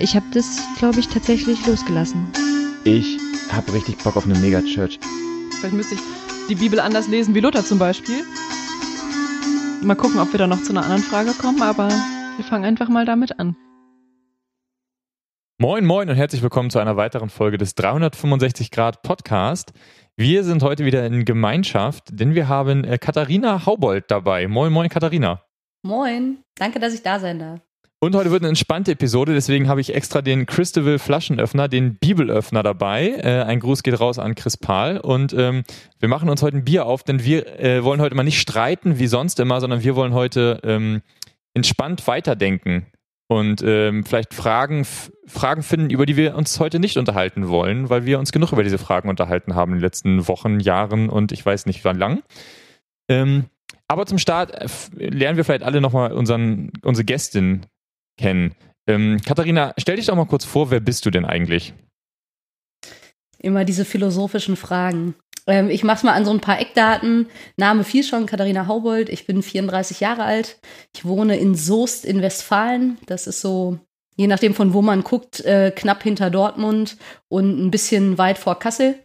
Ich habe das, glaube ich, tatsächlich losgelassen. Ich habe richtig Bock auf eine Megachurch. Vielleicht müsste ich die Bibel anders lesen wie Luther zum Beispiel. Mal gucken, ob wir da noch zu einer anderen Frage kommen, aber wir fangen einfach mal damit an. Moin, moin und herzlich willkommen zu einer weiteren Folge des 365 Grad Podcast. Wir sind heute wieder in Gemeinschaft, denn wir haben äh, Katharina Haubold dabei. Moin, moin, Katharina. Moin, danke, dass ich da sein darf. Und heute wird eine entspannte Episode, deswegen habe ich extra den Christabel Flaschenöffner, den Bibelöffner dabei. Äh, ein Gruß geht raus an Chris Pahl. Und ähm, wir machen uns heute ein Bier auf, denn wir äh, wollen heute mal nicht streiten wie sonst immer, sondern wir wollen heute ähm, entspannt weiterdenken und ähm, vielleicht Fragen, Fragen finden, über die wir uns heute nicht unterhalten wollen, weil wir uns genug über diese Fragen unterhalten haben in den letzten Wochen, Jahren und ich weiß nicht wann lang. Ähm, aber zum Start äh, lernen wir vielleicht alle nochmal unsere Gästin kennen. Ähm, Katharina, stell dich doch mal kurz vor, wer bist du denn eigentlich? Immer diese philosophischen Fragen. Ähm, ich mache mal an so ein paar Eckdaten. Name viel schon, Katharina Haubold. Ich bin 34 Jahre alt. Ich wohne in Soest in Westfalen. Das ist so, je nachdem von wo man guckt, äh, knapp hinter Dortmund und ein bisschen weit vor Kassel.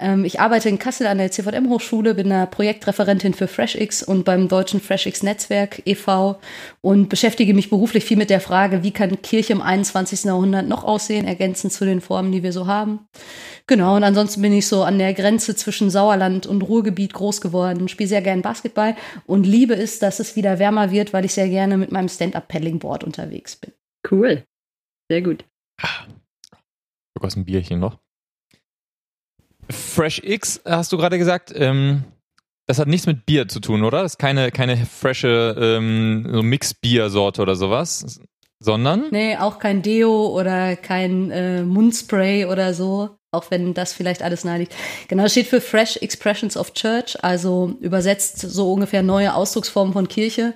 Ähm, ich arbeite in Kassel an der CVM-Hochschule, bin da Projektreferentin für FreshX und beim Deutschen FreshX-Netzwerk e.V. und beschäftige mich beruflich viel mit der Frage, wie kann Kirche im 21. Jahrhundert noch aussehen, ergänzend zu den Formen, die wir so haben. Genau, und ansonsten bin ich so an der Grenze zwischen Sauerland und Ruhrgebiet groß geworden, spiele sehr gerne Basketball und liebe es, dass es wieder wärmer wird, weil ich sehr gerne mit meinem Stand-Up-Paddling-Board unterwegs bin. Cool. Sehr gut. Guck aus dem Bierchen noch. Fresh X, hast du gerade gesagt, ähm, das hat nichts mit Bier zu tun, oder? Das ist keine, keine frische ähm, so Mix-Bier-Sorte oder sowas, sondern? Nee, auch kein Deo oder kein äh, Mundspray oder so, auch wenn das vielleicht alles nahe liegt. Genau, das steht für Fresh Expressions of Church, also übersetzt so ungefähr neue Ausdrucksformen von Kirche.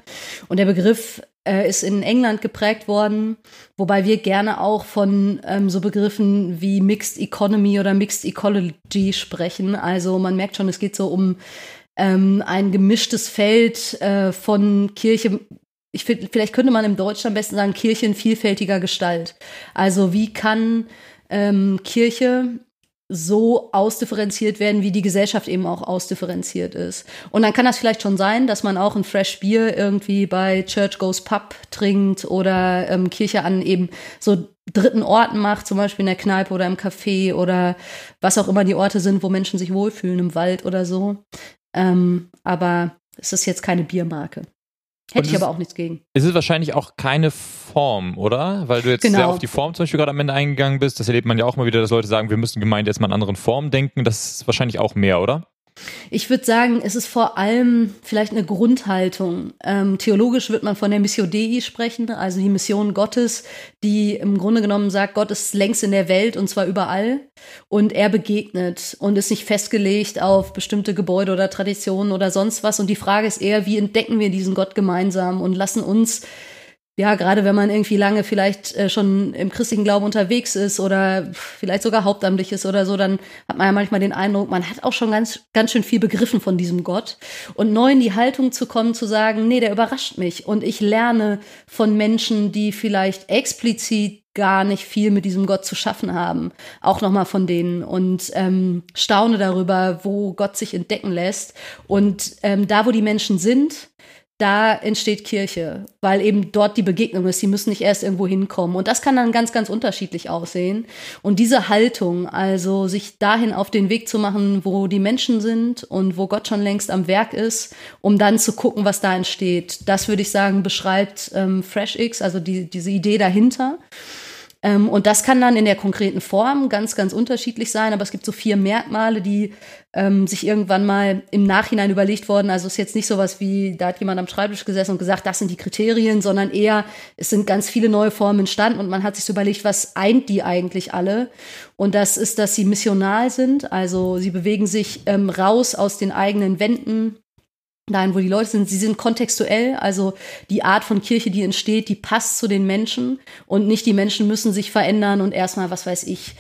Und der Begriff äh, ist in England geprägt worden, wobei wir gerne auch von ähm, so Begriffen wie Mixed Economy oder Mixed Ecology sprechen. Also man merkt schon, es geht so um ähm, ein gemischtes Feld äh, von Kirche. Ich find, vielleicht könnte man im Deutschen am besten sagen, Kirche in vielfältiger Gestalt. Also wie kann ähm, Kirche so ausdifferenziert werden, wie die Gesellschaft eben auch ausdifferenziert ist. Und dann kann das vielleicht schon sein, dass man auch ein Fresh Bier irgendwie bei Church Goes Pub trinkt oder ähm, Kirche an eben so dritten Orten macht, zum Beispiel in der Kneipe oder im Café oder was auch immer die Orte sind, wo Menschen sich wohlfühlen, im Wald oder so. Ähm, aber es ist jetzt keine Biermarke. Hätte ich aber auch nichts gegen. Es ist wahrscheinlich auch keine Form, oder? Weil du jetzt Genau. sehr auf die Form zum Beispiel gerade am Ende eingegangen bist. Das erlebt man ja auch mal wieder, dass Leute sagen, wir müssen Gemeinde jetzt mal in anderen Formen denken. Das ist wahrscheinlich auch mehr, oder? Ich würde sagen, es ist vor allem vielleicht eine Grundhaltung. Ähm, theologisch wird man von der Missio Dei sprechen, also die Mission Gottes, die im Grunde genommen sagt, Gott ist längst in der Welt und zwar überall und er begegnet und ist nicht festgelegt auf bestimmte Gebäude oder Traditionen oder sonst was. Und die Frage ist eher, wie entdecken wir diesen Gott gemeinsam und lassen uns ja, gerade wenn man irgendwie lange vielleicht äh, schon im christlichen Glauben unterwegs ist oder vielleicht sogar hauptamtlich ist oder so, dann hat man ja manchmal den Eindruck, man hat auch schon ganz, ganz schön viel begriffen von diesem Gott. Und neu in die Haltung zu kommen, zu sagen, nee, der überrascht mich. Und ich lerne von Menschen, die vielleicht explizit gar nicht viel mit diesem Gott zu schaffen haben, auch nochmal von denen und ähm, staune darüber, wo Gott sich entdecken lässt. Und ähm, da, wo die Menschen sind, da entsteht Kirche, weil eben dort die Begegnung ist. Sie müssen nicht erst irgendwo hinkommen. Und das kann dann ganz, ganz unterschiedlich aussehen. Und diese Haltung, also sich dahin auf den Weg zu machen, wo die Menschen sind und wo Gott schon längst am Werk ist, um dann zu gucken, was da entsteht, das würde ich sagen, beschreibt ähm, FreshX, also die, diese Idee dahinter. Ähm, und das kann dann in der konkreten Form ganz, ganz unterschiedlich sein, aber es gibt so vier Merkmale, die ähm, sich irgendwann mal im Nachhinein überlegt worden. Also es ist jetzt nicht sowas wie, da hat jemand am Schreibtisch gesessen und gesagt, das sind die Kriterien, sondern eher, es sind ganz viele neue Formen entstanden und man hat sich so überlegt, was eint die eigentlich alle? Und das ist, dass sie missional sind, also sie bewegen sich ähm, raus aus den eigenen Wänden, dahin, wo die Leute sind. Sie sind kontextuell, also die Art von Kirche, die entsteht, die passt zu den Menschen und nicht die Menschen müssen sich verändern und erstmal, was weiß ich,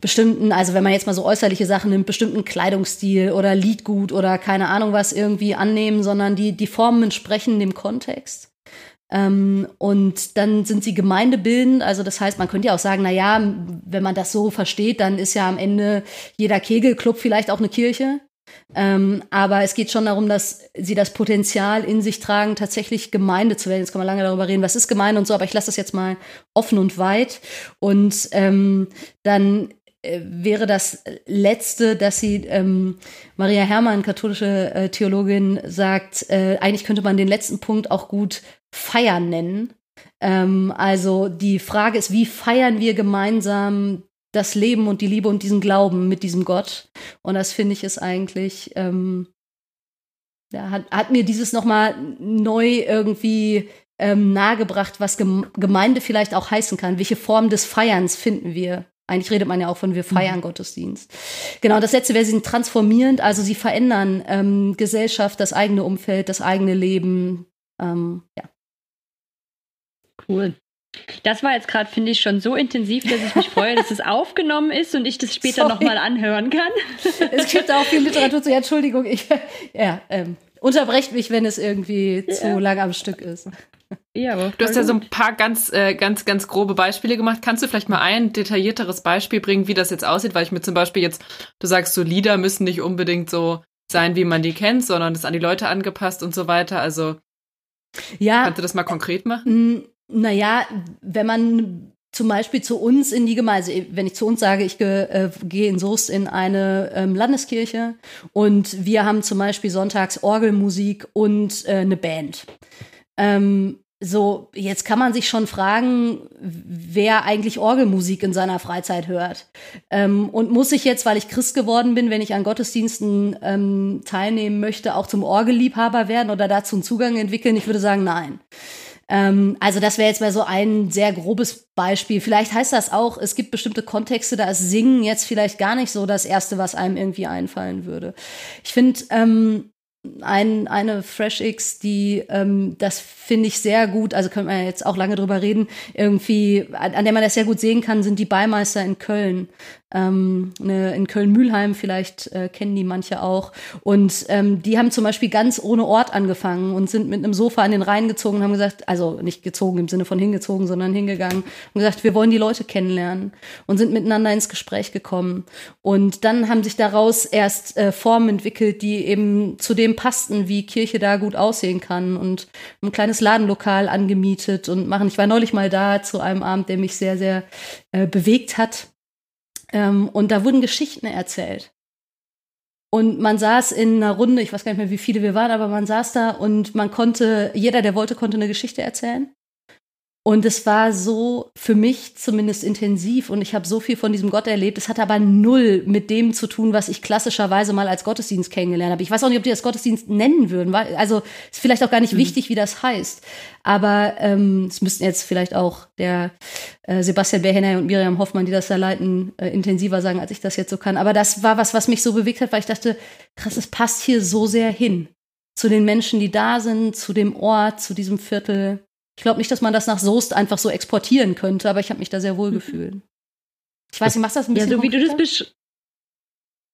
bestimmten, also wenn man jetzt mal so äußerliche Sachen nimmt, bestimmten Kleidungsstil oder Liedgut oder keine Ahnung was irgendwie annehmen, sondern die, die Formen entsprechen dem Kontext. Ähm, und dann sind sie gemeindebildend. Also das heißt, man könnte ja auch sagen, na ja, wenn man das so versteht, dann ist ja am Ende jeder Kegelclub vielleicht auch eine Kirche. Ähm, aber es geht schon darum, dass sie das Potenzial in sich tragen, tatsächlich Gemeinde zu werden. Jetzt kann man lange darüber reden, was ist Gemeinde und so, aber ich lasse das jetzt mal offen und weit. Und ähm, dann äh, wäre das Letzte, dass sie, ähm, Maria Herrmann, katholische äh, Theologin, sagt, äh, eigentlich könnte man den letzten Punkt auch gut Feiern nennen. Ähm, also die Frage ist, wie feiern wir gemeinsam das Leben und die Liebe und diesen Glauben mit diesem Gott? Und das finde ich ist eigentlich, ähm, ja, hat, hat mir dieses nochmal neu irgendwie ähm, nahegebracht, was Gemeinde vielleicht auch heißen kann. Welche Form des Feierns finden wir? Eigentlich redet man ja auch von wir feiern mhm. Gottesdienst. Genau, das letzte wäre, sie sind transformierend, also sie verändern ähm, Gesellschaft, das eigene Umfeld, das eigene Leben. Ähm, ja. Cool. Das war jetzt gerade, finde ich, schon so intensiv, dass ich mich freue, dass es aufgenommen ist und ich das später nochmal anhören kann. Es gibt auch viel Literatur zu. Ja, Entschuldigung, ich ja, ähm, unterbrecht mich, wenn es irgendwie ja. zu lang am Stück ist. Ja, du hast ja so ein paar ganz, äh, ganz, ganz grobe Beispiele gemacht. Kannst du vielleicht mal ein detaillierteres Beispiel bringen, wie das jetzt aussieht? Weil ich mir zum Beispiel jetzt, du sagst, so Lieder müssen nicht unbedingt so sein, wie man die kennt, sondern das an die Leute angepasst und so weiter. Also ja, kannst du das mal konkret machen? Naja, wenn man zum Beispiel zu uns in die Gemeinde, also wenn ich zu uns sage, ich ge, äh, gehe in Soest in eine ähm, Landeskirche und wir haben zum Beispiel sonntags Orgelmusik und äh, eine Band. Ähm, so, jetzt kann man sich schon fragen, wer eigentlich Orgelmusik in seiner Freizeit hört. Ähm, und muss ich jetzt, weil ich Christ geworden bin, wenn ich an Gottesdiensten ähm, teilnehmen möchte, auch zum Orgelliebhaber werden oder dazu einen Zugang entwickeln? Ich würde sagen, nein. Ähm, also das wäre jetzt mal so ein sehr grobes Beispiel. Vielleicht heißt das auch, es gibt bestimmte Kontexte, da ist Singen jetzt vielleicht gar nicht so das Erste, was einem irgendwie einfallen würde. Ich finde, ähm, ein, eine Fresh X, die ähm, das finde ich sehr gut, also können wir jetzt auch lange drüber reden, irgendwie, an, an der man das sehr gut sehen kann, sind die Beimeister in Köln. Ähm, ne, in Köln-Mühlheim, vielleicht äh, kennen die manche auch. Und ähm, die haben zum Beispiel ganz ohne Ort angefangen und sind mit einem Sofa an den Rhein gezogen und haben gesagt, also nicht gezogen im Sinne von hingezogen, sondern hingegangen und gesagt, wir wollen die Leute kennenlernen und sind miteinander ins Gespräch gekommen. Und dann haben sich daraus erst äh, Formen entwickelt, die eben zu dem passten, wie Kirche da gut aussehen kann und ein kleines Ladenlokal angemietet und machen. Ich war neulich mal da zu einem Abend, der mich sehr, sehr äh, bewegt hat ähm, und da wurden Geschichten erzählt. Und man saß in einer Runde, ich weiß gar nicht mehr, wie viele wir waren, aber man saß da und man konnte, jeder, der wollte, konnte eine Geschichte erzählen. Und es war so für mich zumindest intensiv und ich habe so viel von diesem Gott erlebt. Es hat aber null mit dem zu tun, was ich klassischerweise mal als Gottesdienst kennengelernt habe. Ich weiß auch nicht, ob die das Gottesdienst nennen würden. Also ist vielleicht auch gar nicht mhm. wichtig, wie das heißt. Aber ähm, es müssten jetzt vielleicht auch der äh, Sebastian Behenner und Miriam Hoffmann, die das da leiten, äh, intensiver sagen, als ich das jetzt so kann. Aber das war was, was mich so bewegt hat, weil ich dachte, krass, es passt hier so sehr hin. Zu den Menschen, die da sind, zu dem Ort, zu diesem Viertel. Ich glaube nicht, dass man das nach Soest einfach so exportieren könnte, aber ich habe mich da sehr wohl mhm. gefühlt. Ich weiß, ich machst das ein bisschen. Ja, so wie du das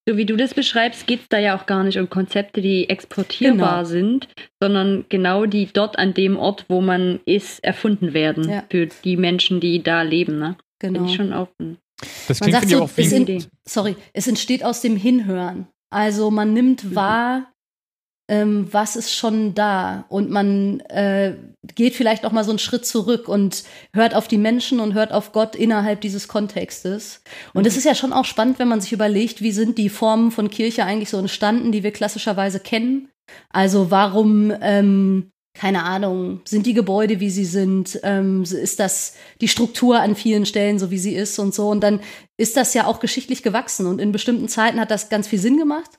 so wie du das beschreibst, geht es da ja auch gar nicht um Konzepte, die exportierbar genau. sind, sondern genau die dort an dem Ort, wo man ist, erfunden werden ja. für die Menschen, die da leben. Ne? Genau. Bin ich schon offen. Das klingt man sagt so, auch es in, Sorry, es entsteht aus dem Hinhören. Also man nimmt mhm. wahr, ähm, was ist schon da und man äh, geht vielleicht auch mal so einen Schritt zurück und hört auf die Menschen und hört auf Gott innerhalb dieses Kontextes. Und es mhm. ist ja schon auch spannend, wenn man sich überlegt, wie sind die Formen von Kirche eigentlich so entstanden, die wir klassischerweise kennen. Also warum ähm, keine Ahnung, sind die Gebäude, wie sie sind, ähm, ist das die Struktur an vielen Stellen so, wie sie ist und so. Und dann ist das ja auch geschichtlich gewachsen und in bestimmten Zeiten hat das ganz viel Sinn gemacht.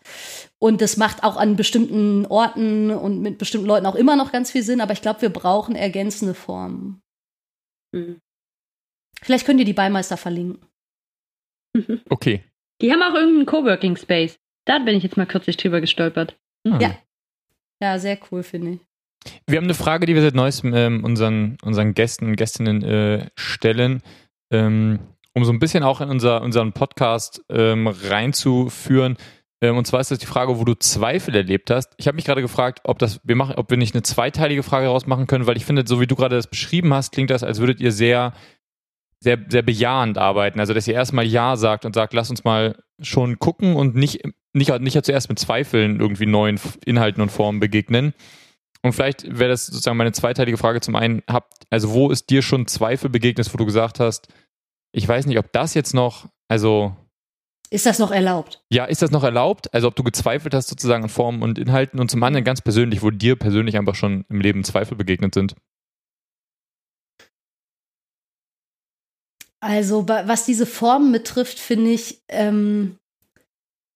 Und das macht auch an bestimmten Orten und mit bestimmten Leuten auch immer noch ganz viel Sinn. Aber ich glaube, wir brauchen ergänzende Formen. Mhm. Vielleicht könnt ihr die Beimeister verlinken. Okay. Die haben auch irgendeinen Coworking Space. Da bin ich jetzt mal kürzlich drüber gestolpert. Mhm. Ja. Ja, sehr cool, finde ich. Wir haben eine Frage, die wir seit neuestem ähm, unseren, unseren Gästen und Gästinnen äh, stellen, ähm, um so ein bisschen auch in unser, unseren Podcast ähm, reinzuführen. Ähm, und zwar ist das die Frage, wo du Zweifel erlebt hast. Ich habe mich gerade gefragt, ob das wir machen, ob wir nicht eine zweiteilige Frage daraus machen können, weil ich finde, so wie du gerade das beschrieben hast, klingt das, als würdet ihr sehr sehr, sehr bejahend arbeiten. Also, dass ihr erstmal Ja sagt und sagt, lass uns mal schon gucken und nicht, nicht, nicht ja zuerst mit Zweifeln irgendwie neuen Inhalten und Formen begegnen. Und vielleicht wäre das sozusagen meine zweiteilige Frage. Zum einen, habt, also wo ist dir schon Zweifel begegnet, wo du gesagt hast, ich weiß nicht, ob das jetzt noch, also. Ist das noch erlaubt? Ja, ist das noch erlaubt? Also ob du gezweifelt hast sozusagen an Formen und Inhalten und zum anderen ganz persönlich, wo dir persönlich einfach schon im Leben Zweifel begegnet sind. Also was diese Formen betrifft, finde ich ähm,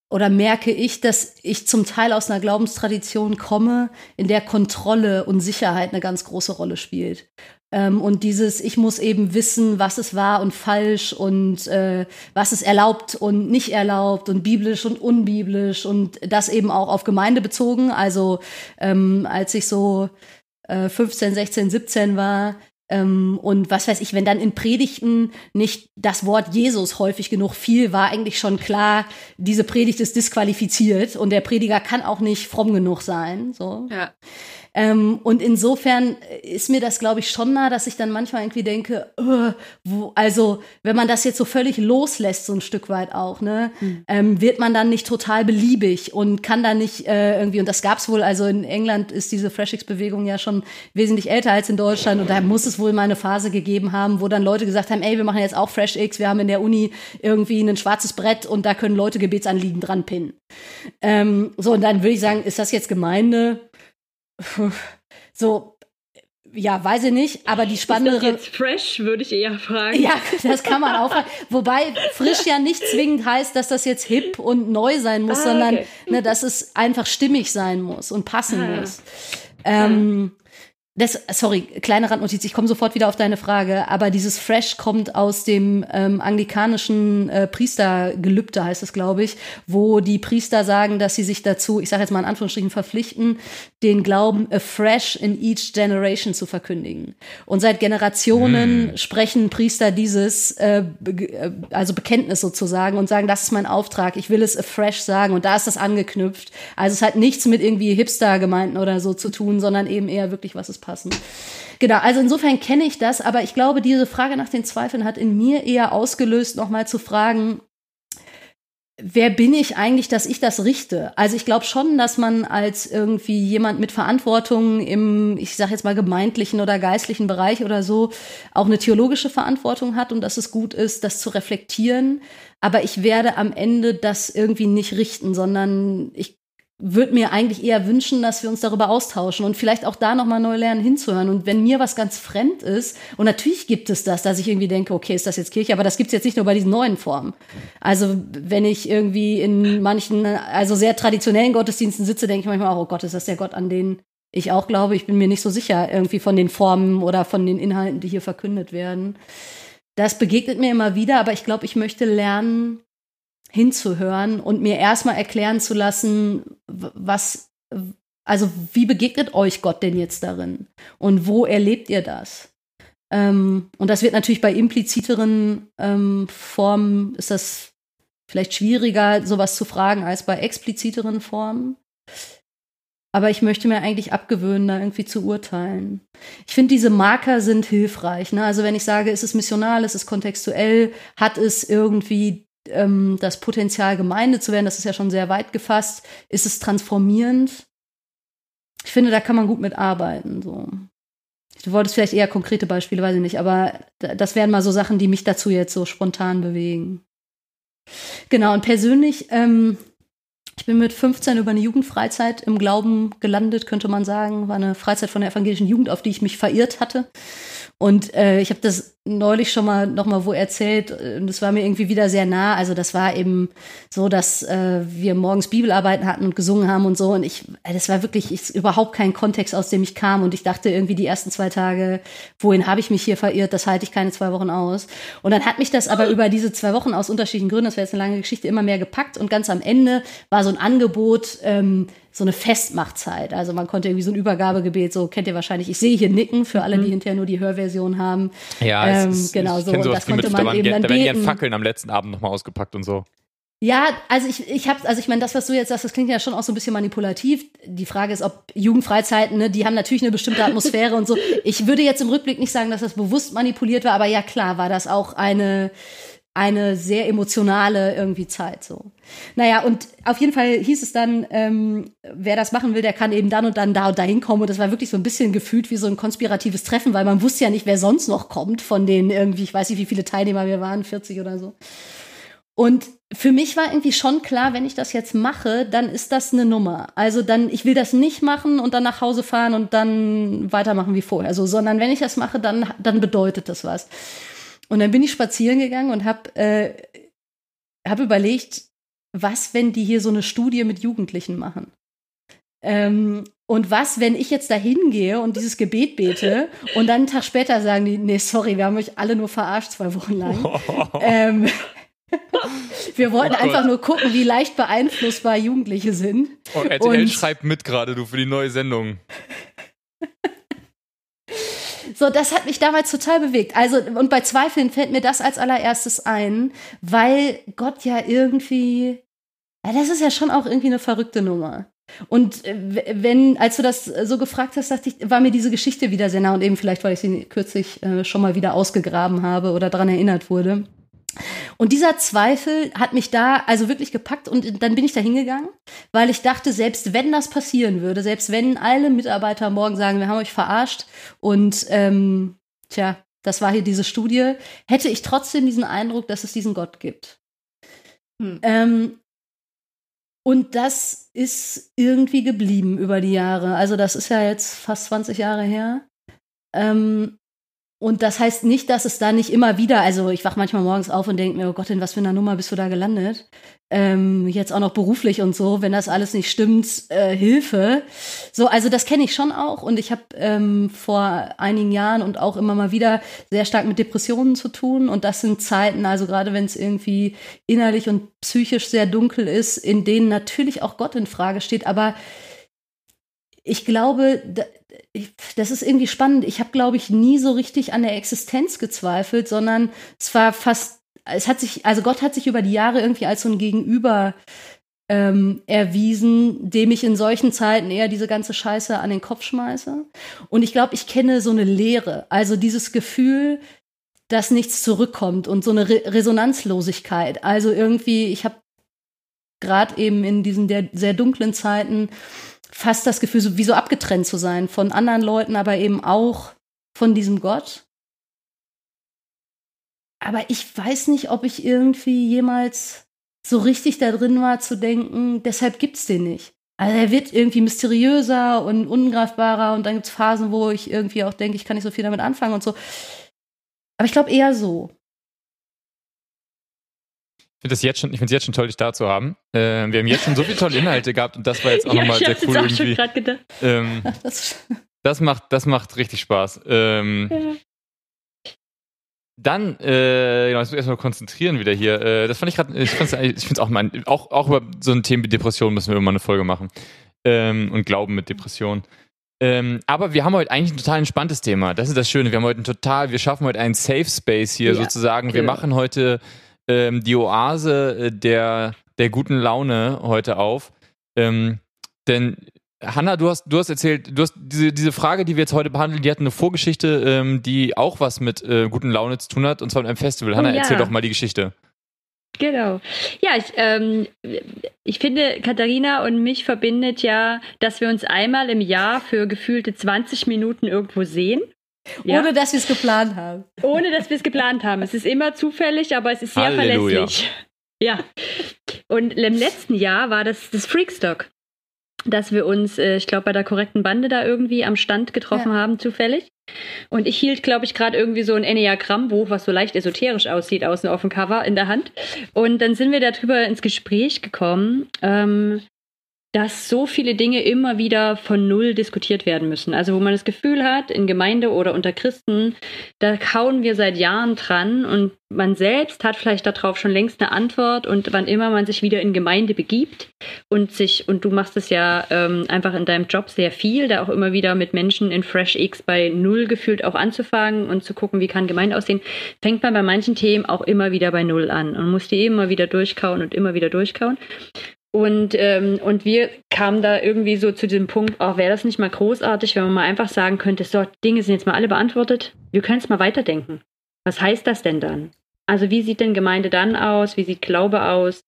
oder merke ich, dass ich zum Teil aus einer Glaubenstradition komme, in der Kontrolle und Sicherheit eine ganz große Rolle spielt. Ähm, und dieses, ich muss eben wissen, was es wahr und falsch und äh, was ist erlaubt und nicht erlaubt und biblisch und unbiblisch und das eben auch auf Gemeinde bezogen. Also ähm, als ich so äh, 15, 16, 17 war, und was weiß ich, wenn dann in Predigten nicht das Wort Jesus häufig genug fiel, war eigentlich schon klar, diese Predigt ist disqualifiziert und der Prediger kann auch nicht fromm genug sein. So. Ja. Ähm, und insofern ist mir das, glaube ich, schon nah, dass ich dann manchmal irgendwie denke, uh, wo, also wenn man das jetzt so völlig loslässt, so ein Stück weit auch, ne, mhm. ähm, wird man dann nicht total beliebig und kann dann nicht äh, irgendwie, und das gab es wohl, also in England ist diese FreshX-Bewegung ja schon wesentlich älter als in Deutschland und da muss es wohl mal eine Phase gegeben haben, wo dann Leute gesagt haben, ey, wir machen jetzt auch FreshX, wir haben in der Uni irgendwie ein schwarzes Brett und da können Leute Gebetsanliegen dran pinnen. Ähm, so, und dann würde ich sagen, ist das jetzt Gemeinde? So, ja, weiß ich nicht, aber die spannendere. Ist das jetzt fresh, würde ich eher fragen. Ja, das kann man auch fragen. Wobei frisch ja nicht zwingend heißt, dass das jetzt hip und neu sein muss, ah, sondern okay. ne, dass es einfach stimmig sein muss und passen ah, muss. Ähm, das, sorry, kleine Randnotiz, ich komme sofort wieder auf deine Frage, aber dieses Fresh kommt aus dem ähm, anglikanischen äh, Priestergelübde, heißt es, glaube ich, wo die Priester sagen, dass sie sich dazu, ich sage jetzt mal in Anführungsstrichen, verpflichten, den Glauben afresh in each generation zu verkündigen. Und seit Generationen mm. sprechen Priester dieses, äh, äh, also Bekenntnis sozusagen, und sagen, das ist mein Auftrag, ich will es afresh sagen. Und da ist das angeknüpft. Also es hat nichts mit irgendwie Hipster-Gemeinden oder so zu tun, sondern eben eher wirklich, was es passt passen. Genau, also insofern kenne ich das, aber ich glaube, diese Frage nach den Zweifeln hat in mir eher ausgelöst, nochmal zu fragen, wer bin ich eigentlich, dass ich das richte? Also ich glaube schon, dass man als irgendwie jemand mit Verantwortung im, ich sage jetzt mal gemeindlichen oder geistlichen Bereich oder so, auch eine theologische Verantwortung hat und dass es gut ist, das zu reflektieren. Aber ich werde am Ende das irgendwie nicht richten, sondern ich würde mir eigentlich eher wünschen, dass wir uns darüber austauschen und vielleicht auch da nochmal neu lernen hinzuhören. Und wenn mir was ganz fremd ist, und natürlich gibt es das, dass ich irgendwie denke, okay, ist das jetzt Kirche, aber das gibt es jetzt nicht nur bei diesen neuen Formen. Also wenn ich irgendwie in manchen, also sehr traditionellen Gottesdiensten sitze, denke ich manchmal auch, oh Gott, ist das der Gott, an den ich auch glaube. Ich bin mir nicht so sicher irgendwie von den Formen oder von den Inhalten, die hier verkündet werden. Das begegnet mir immer wieder, aber ich glaube, ich möchte lernen, hinzuhören und mir erstmal erklären zu lassen, was, also wie begegnet euch Gott denn jetzt darin? Und wo erlebt ihr das? Ähm, und das wird natürlich bei impliziteren ähm, Formen, ist das vielleicht schwieriger, sowas zu fragen, als bei expliziteren Formen. Aber ich möchte mir eigentlich abgewöhnen, da irgendwie zu urteilen. Ich finde, diese Marker sind hilfreich. Ne? Also wenn ich sage, ist es missional, ist es kontextuell, hat es irgendwie ähm, das Potenzial, Gemeinde zu werden, das ist ja schon sehr weit gefasst. Ist es transformierend? Ich finde, da kann man gut mitarbeiten. So. Du wolltest vielleicht eher konkrete Beispiele, weiß ich nicht, aber das wären mal so Sachen, die mich dazu jetzt so spontan bewegen. Genau, und persönlich, ähm, ich bin mit 15 über eine Jugendfreizeit im Glauben gelandet, könnte man sagen. War eine Freizeit von der evangelischen Jugend, auf die ich mich verirrt hatte. Und äh, ich habe das neulich schon mal noch mal wo erzählt und das war mir irgendwie wieder sehr nah. Also das war eben so, dass äh, wir morgens Bibelarbeiten hatten und gesungen haben und so und ich, äh, das war wirklich ich, überhaupt kein Kontext, aus dem ich kam und ich dachte irgendwie die ersten zwei Tage, wohin habe ich mich hier verirrt? Das halte ich keine zwei Wochen aus. Und dann hat mich das aber über diese zwei Wochen aus unterschiedlichen Gründen, das wäre jetzt eine lange Geschichte, immer mehr gepackt und ganz am Ende war so ein Angebot. Ähm, so eine Festmachtzeit. Also man konnte irgendwie so ein Übergabegebet, so kennt ihr wahrscheinlich. Ich sehe hier Nicken für alle, die mhm. hinterher nur die Hörversion haben. Ja, ähm, ist, genau so. Und das konnte man da eben dann da werden die Fackeln am letzten Abend nochmal ausgepackt und so. Ja, also ich, ich habe, also ich meine, das, was du jetzt sagst, das klingt ja schon auch so ein bisschen manipulativ. Die Frage ist, ob Jugendfreizeiten, ne, die haben natürlich eine bestimmte Atmosphäre und so. Ich würde jetzt im Rückblick nicht sagen, dass das bewusst manipuliert war, aber ja klar, war das auch eine eine sehr emotionale irgendwie Zeit so. Naja, und auf jeden Fall hieß es dann, ähm, wer das machen will, der kann eben dann und dann da und da hinkommen. Und das war wirklich so ein bisschen gefühlt wie so ein konspiratives Treffen, weil man wusste ja nicht, wer sonst noch kommt von den irgendwie, ich weiß nicht, wie viele Teilnehmer wir waren, 40 oder so. Und für mich war irgendwie schon klar, wenn ich das jetzt mache, dann ist das eine Nummer. Also dann, ich will das nicht machen und dann nach Hause fahren und dann weitermachen wie vorher. Also, sondern wenn ich das mache, dann, dann bedeutet das was. Und dann bin ich spazieren gegangen und habe äh, hab überlegt, was, wenn die hier so eine Studie mit Jugendlichen machen? Ähm, und was, wenn ich jetzt da hingehe und dieses Gebet bete und dann einen Tag später sagen die, nee, sorry, wir haben euch alle nur verarscht zwei Wochen lang. ähm, wir wollten oh einfach nur gucken, wie leicht beeinflussbar Jugendliche sind. Oh, RTL und, schreibt mit gerade, du, für die neue Sendung. So, das hat mich damals total bewegt. Also, und bei Zweifeln fällt mir das als allererstes ein, weil Gott ja irgendwie, ja, das ist ja schon auch irgendwie eine verrückte Nummer. Und äh, wenn, als du das so gefragt hast, dachte ich, war mir diese Geschichte wieder sehr nah und eben vielleicht, weil ich sie kürzlich äh, schon mal wieder ausgegraben habe oder daran erinnert wurde. Und dieser Zweifel hat mich da also wirklich gepackt und dann bin ich da hingegangen, weil ich dachte, selbst wenn das passieren würde, selbst wenn alle Mitarbeiter morgen sagen, wir haben euch verarscht und ähm, tja, das war hier diese Studie, hätte ich trotzdem diesen Eindruck, dass es diesen Gott gibt. Hm. Ähm, und das ist irgendwie geblieben über die Jahre. Also das ist ja jetzt fast 20 Jahre her. Ähm, und das heißt nicht, dass es da nicht immer wieder, also ich wach manchmal morgens auf und denke mir, oh Gott, in was für einer Nummer bist du da gelandet? Ähm, jetzt auch noch beruflich und so, wenn das alles nicht stimmt, äh, Hilfe. So, also das kenne ich schon auch und ich habe ähm, vor einigen Jahren und auch immer mal wieder sehr stark mit Depressionen zu tun und das sind Zeiten, also gerade wenn es irgendwie innerlich und psychisch sehr dunkel ist, in denen natürlich auch Gott in Frage steht, aber ich glaube, das ist irgendwie spannend. Ich habe, glaube ich, nie so richtig an der Existenz gezweifelt, sondern es war fast, es hat sich, also Gott hat sich über die Jahre irgendwie als so ein Gegenüber ähm, erwiesen, dem ich in solchen Zeiten eher diese ganze Scheiße an den Kopf schmeiße. Und ich glaube, ich kenne so eine Leere, also dieses Gefühl, dass nichts zurückkommt und so eine Re Resonanzlosigkeit. Also irgendwie, ich habe gerade eben in diesen sehr dunklen Zeiten fast das Gefühl, so, wie so abgetrennt zu sein von anderen Leuten, aber eben auch von diesem Gott. Aber ich weiß nicht, ob ich irgendwie jemals so richtig da drin war zu denken, deshalb gibt's den nicht. Also er wird irgendwie mysteriöser und ungreifbarer und dann gibt's Phasen, wo ich irgendwie auch denke, ich kann nicht so viel damit anfangen und so. Aber ich glaube eher so. Ich finde es jetzt schon, jetzt schon toll, dich da zu haben. Äh, wir haben jetzt schon so viele tolle Inhalte gehabt und das war jetzt auch ja, nochmal sehr cool irgendwie. Gedacht. Ähm, das, macht, das macht richtig Spaß. Ähm, ja. Dann, äh, genau, jetzt muss ich erstmal konzentrieren wieder hier. Äh, das fand ich gerade, ich finde es auch mal, auch, auch über so ein Thema wie Depression müssen wir immer eine Folge machen. Ähm, und Glauben mit Depression. Ähm, aber wir haben heute eigentlich ein total entspanntes Thema. Das ist das Schöne. Wir haben heute ein total, wir schaffen heute einen Safe Space hier ja, sozusagen. Wir machen heute ähm, die Oase äh, der, der guten Laune heute auf. Ähm, denn Hanna, du hast, du hast erzählt, du hast diese, diese Frage, die wir jetzt heute behandeln, die hat eine Vorgeschichte, ähm, die auch was mit äh, guten Laune zu tun hat, und zwar mit einem Festival. Hanna, oh, ja. erzähl doch mal die Geschichte. Genau. Ja, ich, ähm, ich finde, Katharina und mich verbindet ja, dass wir uns einmal im Jahr für gefühlte 20 Minuten irgendwo sehen. Ja? Ohne dass wir es geplant haben. Ohne dass wir es geplant haben. Es ist immer zufällig, aber es ist sehr Halleluja. verlässlich. Ja. Und im letzten Jahr war das das Freakstock, dass wir uns, äh, ich glaube, bei der korrekten Bande da irgendwie am Stand getroffen ja. haben, zufällig. Und ich hielt, glaube ich, gerade irgendwie so ein Enneagramm-Buch, was so leicht esoterisch aussieht, außen auf dem Cover in der Hand. Und dann sind wir darüber ins Gespräch gekommen, ähm, dass so viele Dinge immer wieder von Null diskutiert werden müssen. Also wo man das Gefühl hat, in Gemeinde oder unter Christen, da kauen wir seit Jahren dran und man selbst hat vielleicht darauf schon längst eine Antwort und wann immer man sich wieder in Gemeinde begibt und sich, und du machst es ja ähm, einfach in deinem Job sehr viel, da auch immer wieder mit Menschen in Fresh X bei Null gefühlt auch anzufangen und zu gucken, wie kann Gemeinde aussehen, fängt man bei manchen Themen auch immer wieder bei Null an und muss die immer wieder durchkauen und immer wieder durchkauen. Und, ähm, und wir kamen da irgendwie so zu diesem Punkt, oh, wäre das nicht mal großartig, wenn man mal einfach sagen könnte, so, Dinge sind jetzt mal alle beantwortet, wir können es mal weiterdenken. Was heißt das denn dann? Also wie sieht denn Gemeinde dann aus? Wie sieht Glaube aus?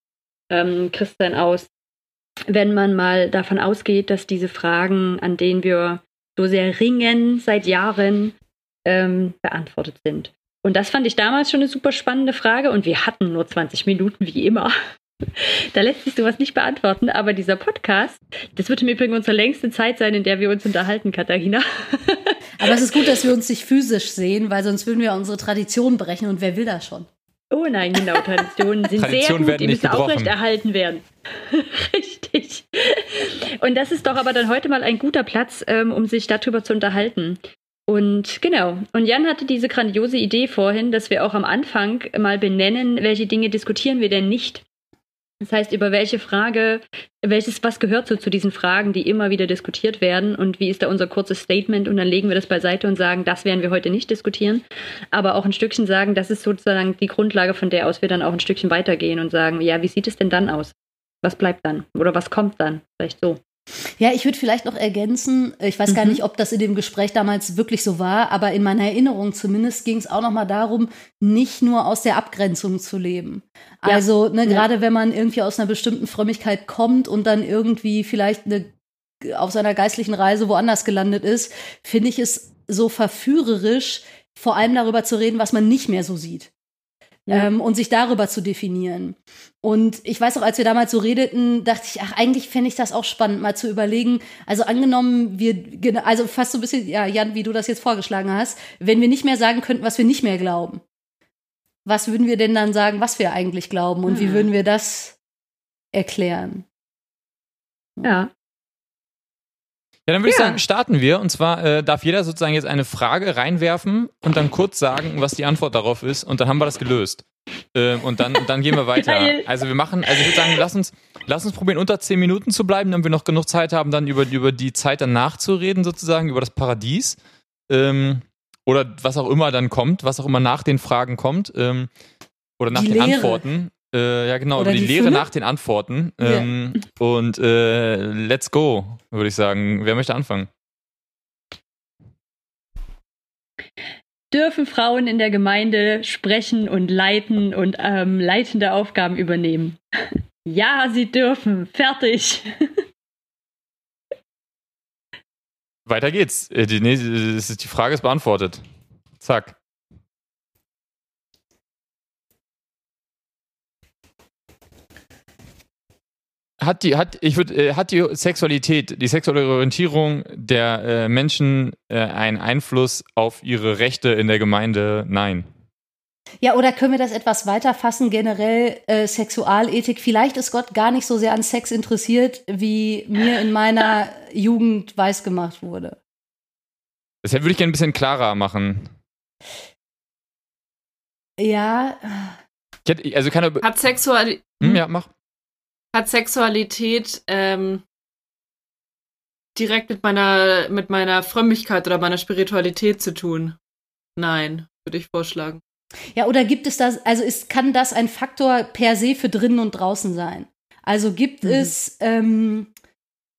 Ähm, Christsein aus? Wenn man mal davon ausgeht, dass diese Fragen, an denen wir so sehr ringen seit Jahren, ähm, beantwortet sind. Und das fand ich damals schon eine super spannende Frage und wir hatten nur 20 Minuten, wie immer. Da lässt sich sowas nicht beantworten, aber dieser Podcast, das wird im Übrigen unsere längste Zeit sein, in der wir uns unterhalten, Katharina. Aber es ist gut, dass wir uns nicht physisch sehen, weil sonst würden wir unsere Tradition brechen und wer will das schon? Oh nein, genau, Traditionen sind Tradition sehr gut, die müssen aufrechterhalten werden. Richtig. Und das ist doch aber dann heute mal ein guter Platz, ähm, um sich darüber zu unterhalten. Und genau, und Jan hatte diese grandiose Idee vorhin, dass wir auch am Anfang mal benennen, welche Dinge diskutieren wir denn nicht. Das heißt, über welche Frage, welches, was gehört so zu diesen Fragen, die immer wieder diskutiert werden und wie ist da unser kurzes Statement und dann legen wir das beiseite und sagen, das werden wir heute nicht diskutieren, aber auch ein Stückchen sagen, das ist sozusagen die Grundlage, von der aus wir dann auch ein Stückchen weitergehen und sagen, ja, wie sieht es denn dann aus? Was bleibt dann? Oder was kommt dann? Vielleicht so. Ja, ich würde vielleicht noch ergänzen, ich weiß mhm. gar nicht, ob das in dem Gespräch damals wirklich so war, aber in meiner Erinnerung zumindest ging es auch noch mal darum, nicht nur aus der Abgrenzung zu leben. Ja. Also, ne, ja. gerade wenn man irgendwie aus einer bestimmten Frömmigkeit kommt und dann irgendwie vielleicht eine, auf seiner geistlichen Reise woanders gelandet ist, finde ich es so verführerisch, vor allem darüber zu reden, was man nicht mehr so sieht ja. ähm, und sich darüber zu definieren. Und ich weiß auch, als wir damals so redeten, dachte ich, ach, eigentlich fände ich das auch spannend, mal zu überlegen. Also angenommen, wir, also fast so ein bisschen, ja, Jan, wie du das jetzt vorgeschlagen hast, wenn wir nicht mehr sagen könnten, was wir nicht mehr glauben. Was würden wir denn dann sagen, was wir eigentlich glauben und hm. wie würden wir das erklären? Ja. Ja, dann würde ja. ich sagen, starten wir. Und zwar äh, darf jeder sozusagen jetzt eine Frage reinwerfen und dann kurz sagen, was die Antwort darauf ist. Und dann haben wir das gelöst. Äh, und dann, dann gehen wir weiter. Also wir machen, also ich würde sagen, lass uns, lass uns probieren, unter zehn Minuten zu bleiben, damit wir noch genug Zeit haben, dann über, über die Zeit danach zu reden, sozusagen, über das Paradies. Ähm, oder was auch immer dann kommt, was auch immer nach den Fragen kommt. Ähm, oder nach die den Lehre. Antworten. Äh, ja, genau, Oder über die, die Lehre Fülle? nach den Antworten. Ähm, yeah. Und äh, let's go, würde ich sagen. Wer möchte anfangen? Dürfen Frauen in der Gemeinde sprechen und leiten und ähm, leitende Aufgaben übernehmen? ja, sie dürfen. Fertig. Weiter geht's. Äh, die, die Frage ist beantwortet. Zack. Hat die, hat, ich würde, äh, hat die Sexualität, die sexuelle Orientierung der äh, Menschen äh, einen Einfluss auf ihre Rechte in der Gemeinde? Nein. Ja, oder können wir das etwas weiter fassen, generell äh, Sexualethik? Vielleicht ist Gott gar nicht so sehr an Sex interessiert, wie mir in meiner Jugend weisgemacht wurde. Das würde ich gerne ein bisschen klarer machen. Ja. Hätte, also keine Hat Sexualität. Hm, ja, mach hat Sexualität ähm, direkt mit meiner, mit meiner Frömmigkeit oder meiner Spiritualität zu tun? Nein, würde ich vorschlagen. Ja, oder gibt es das, also ist, kann das ein Faktor per se für drinnen und draußen sein? Also gibt mhm. es ähm,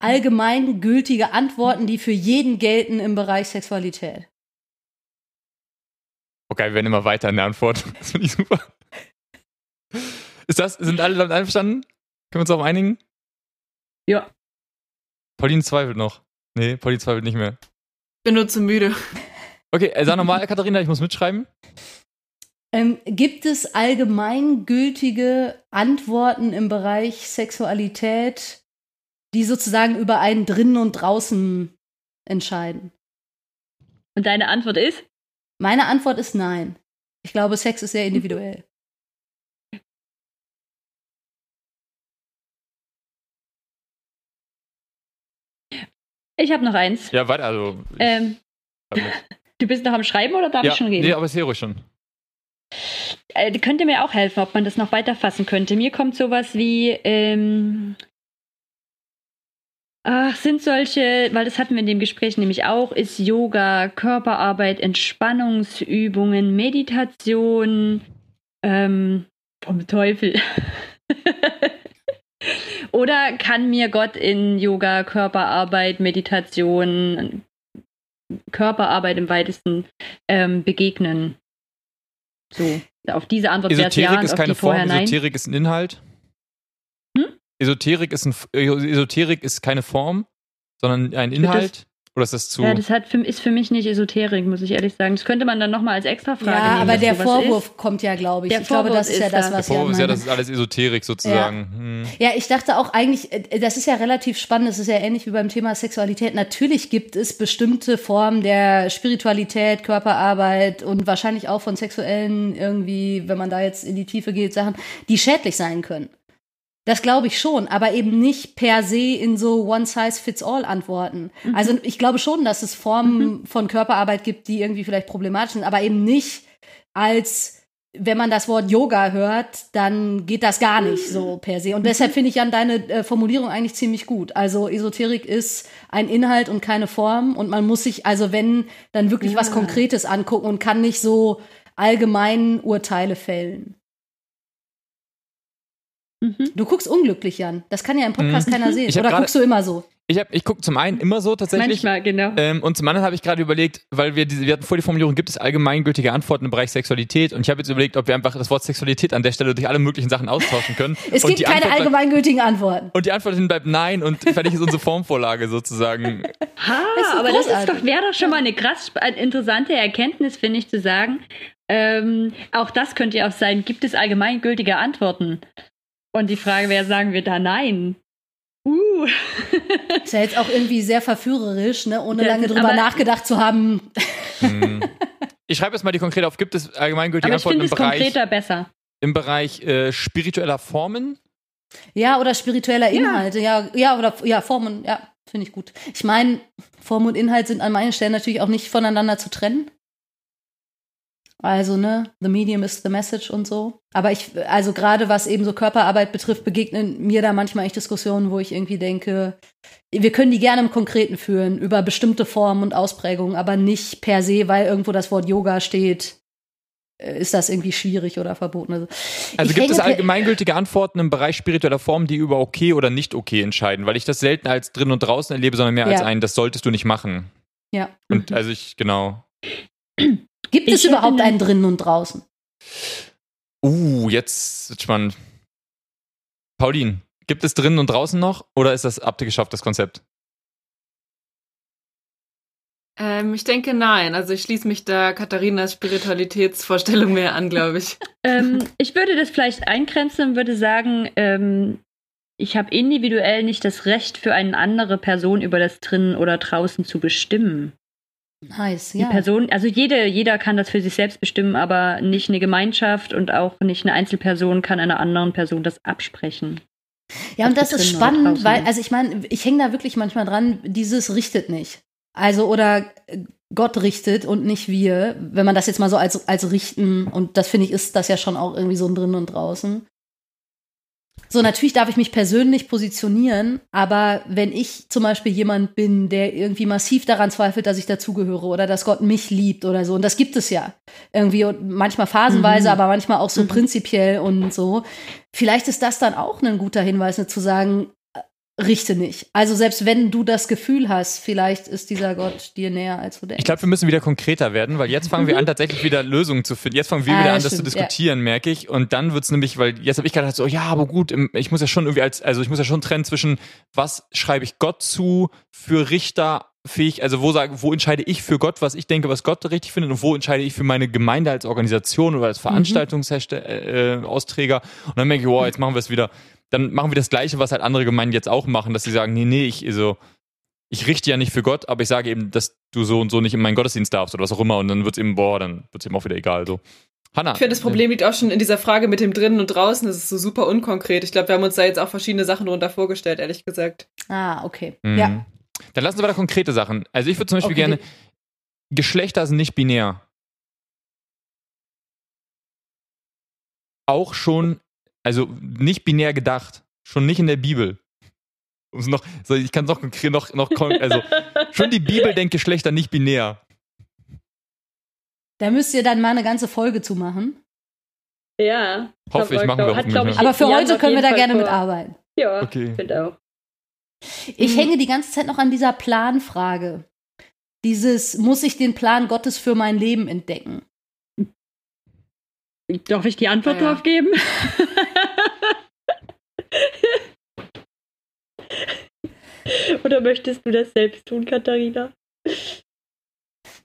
allgemein gültige Antworten, die für jeden gelten im Bereich Sexualität? Okay, wir werden immer weiter in der Antwort. Das finde ich super. Ist das, sind alle damit einverstanden? Können wir uns darauf einigen? Ja. Pauline zweifelt noch. Nee, Pauline zweifelt nicht mehr. Bin nur zu müde. Okay, äh, sag nochmal, Katharina, ich muss mitschreiben. Ähm, gibt es allgemeingültige Antworten im Bereich Sexualität, die sozusagen über einen drinnen und draußen entscheiden? Und deine Antwort ist? Meine Antwort ist nein. Ich glaube, Sex ist sehr individuell. Ich habe noch eins. Ja, warte, also. Ähm, du bist noch am Schreiben oder darf ja, ich schon reden? Nee, aber sehr ruhig schon. Äh, könnte mir auch helfen, ob man das noch weiter fassen könnte. Mir kommt sowas wie, ähm, ach, sind solche, weil das hatten wir in dem Gespräch nämlich auch, ist Yoga, Körperarbeit, Entspannungsübungen, Meditation, ähm, vom Teufel. Oder kann mir Gott in Yoga, Körperarbeit, Meditation, Körperarbeit im weitesten ähm, begegnen? So, auf diese Antwort wäre ja, ist keine Form, Esoterik ist ein Inhalt. Hm? Esoterik, ist ein, Esoterik ist keine Form, sondern ein Inhalt. Oder ist das zu. Ja, das hat für, ist für mich nicht Esoterik, muss ich ehrlich sagen. Das könnte man dann nochmal als Extrafrage ja, nehmen. aber der Vorwurf ist. kommt ja, glaube ich. Der ich Vorwurf glaube, das ist, ja das, was der Vorwurf ist ja, das ist alles Esoterik sozusagen. Ja. Hm. ja, ich dachte auch eigentlich, äh, das ist ja relativ spannend, das ist ja ähnlich wie beim Thema Sexualität. Natürlich gibt es bestimmte Formen der Spiritualität, Körperarbeit und wahrscheinlich auch von sexuellen irgendwie, wenn man da jetzt in die Tiefe geht, Sachen, die schädlich sein können. Das glaube ich schon, aber eben nicht per se in so One-Size-Fits-All-Antworten. Mhm. Also ich glaube schon, dass es Formen mhm. von Körperarbeit gibt, die irgendwie vielleicht problematisch sind, aber eben nicht als wenn man das Wort Yoga hört, dann geht das gar nicht so per se. Und deshalb finde ich Jan deine äh, Formulierung eigentlich ziemlich gut. Also Esoterik ist ein Inhalt und keine Form und man muss sich also wenn dann wirklich ja. was Konkretes angucken und kann nicht so allgemein Urteile fällen. Mhm. Du guckst unglücklich, Jan. Das kann ja im Podcast mhm. keiner sehen. Oder grade, guckst du immer so? Ich, ich gucke zum einen immer so tatsächlich. Manchmal, genau. Ähm, und zum anderen habe ich gerade überlegt, weil wir diese, wir hatten vor die Formulierung, gibt es allgemeingültige Antworten im Bereich Sexualität? Und ich habe jetzt überlegt, ob wir einfach das Wort Sexualität an der Stelle durch alle möglichen Sachen austauschen können. es gibt keine Antwort allgemeingültigen Antworten. Und die Antwort bleibt nein und fertig ist unsere Formvorlage sozusagen. Ha, das aber großartig. das ist doch, wäre doch schon mal eine krass interessante Erkenntnis, finde ich, zu sagen. Ähm, auch das könnte ja auch sein, gibt es allgemeingültige Antworten? Und die Frage wäre, sagen wir da nein? Uh. Ist ja jetzt auch irgendwie sehr verführerisch, ne? ohne lange drüber nachgedacht zu haben. Hm. Ich schreibe jetzt mal die konkrete auf. Gibt es allgemeingültige Antworten im Bereich, konkreter besser. im Bereich äh, spiritueller Formen? Ja, oder spiritueller Inhalte. Ja, ja, ja oder ja, Formen, ja, finde ich gut. Ich meine, Form und Inhalt sind an meinen Stellen natürlich auch nicht voneinander zu trennen. Also, ne, the medium is the message und so. Aber ich, also gerade was eben so Körperarbeit betrifft, begegnen mir da manchmal echt Diskussionen, wo ich irgendwie denke, wir können die gerne im Konkreten führen, über bestimmte Formen und Ausprägungen, aber nicht per se, weil irgendwo das Wort Yoga steht, äh, ist das irgendwie schwierig oder verboten. Also, also gibt es allgemeingültige Antworten im Bereich spiritueller Form, die über okay oder nicht okay entscheiden? Weil ich das selten als drin und draußen erlebe, sondern mehr ja. als ein, das solltest du nicht machen. Ja. Und also ich, genau. Gibt ich es überhaupt einen drinnen und draußen? Uh, jetzt wird spannend. Pauline, gibt es drinnen und draußen noch oder ist das abgeschafft, das Konzept? Ähm, ich denke nein. Also ich schließe mich da Katharinas Spiritualitätsvorstellung mehr an, glaube ich. ähm, ich würde das vielleicht eingrenzen und würde sagen, ähm, ich habe individuell nicht das Recht für eine andere Person über das drinnen oder draußen zu bestimmen. Nice, ja. Die Person, also jede, jeder kann das für sich selbst bestimmen, aber nicht eine Gemeinschaft und auch nicht eine Einzelperson kann einer anderen Person das absprechen. Ja, und das ist spannend, weil, also ich meine, ich hänge da wirklich manchmal dran, dieses richtet nicht. Also, oder Gott richtet und nicht wir, wenn man das jetzt mal so als, als richten, und das finde ich, ist das ja schon auch irgendwie so drin und draußen. So, natürlich darf ich mich persönlich positionieren, aber wenn ich zum Beispiel jemand bin, der irgendwie massiv daran zweifelt, dass ich dazugehöre oder dass Gott mich liebt oder so, und das gibt es ja irgendwie und manchmal phasenweise, mhm. aber manchmal auch so mhm. prinzipiell und so, vielleicht ist das dann auch ein guter Hinweis, ne, zu sagen, richte nicht. Also selbst wenn du das Gefühl hast, vielleicht ist dieser Gott dir näher, als du denkst. Ich glaube, wir müssen wieder konkreter werden, weil jetzt fangen wir an, tatsächlich wieder Lösungen zu finden. Jetzt fangen wir ah, wieder an, stimmt, das zu diskutieren, ja. merke ich. Und dann wird's nämlich, weil jetzt habe ich gerade so, ja, aber gut, ich muss ja schon irgendwie als, also ich muss ja schon trennen zwischen, was schreibe ich Gott zu für Richter fähig, also wo sage, wo entscheide ich für Gott, was ich denke, was Gott richtig findet und wo entscheide ich für meine Gemeinde als Organisation oder als mhm. Veranstaltungsausträger. Äh, und dann merke ich, wow, jetzt machen wir es wieder dann machen wir das Gleiche, was halt andere Gemeinden jetzt auch machen, dass sie sagen, nee, nee, ich, also, ich richte ja nicht für Gott, aber ich sage eben, dass du so und so nicht in meinen Gottesdienst darfst oder was auch immer und dann wird es eben, boah, dann wird es eben auch wieder egal. So. Hanna. Ich finde, das Problem liegt auch schon in dieser Frage mit dem drinnen und draußen. Das ist so super unkonkret. Ich glaube, wir haben uns da jetzt auch verschiedene Sachen darunter vorgestellt, ehrlich gesagt. Ah, okay. Mhm. Ja. Dann lassen wir da konkrete Sachen. Also ich würde zum Beispiel okay. gerne, Geschlechter sind nicht binär. Auch schon, also nicht binär gedacht, schon nicht in der Bibel. Noch, so, ich kann es noch, noch, noch, also schon die Bibel denkt Geschlechter nicht binär. Da müsst ihr dann mal eine ganze Folge zu machen. Ja. Hoffe ich, machen wir hat, ich, Aber für heute können wir da gerne vor. mitarbeiten. Ja, okay. finde auch. Ich mhm. hänge die ganze Zeit noch an dieser Planfrage. Dieses, muss ich den Plan Gottes für mein Leben entdecken? Darf ich die Antwort ja. drauf geben? Oder möchtest du das selbst tun, Katharina?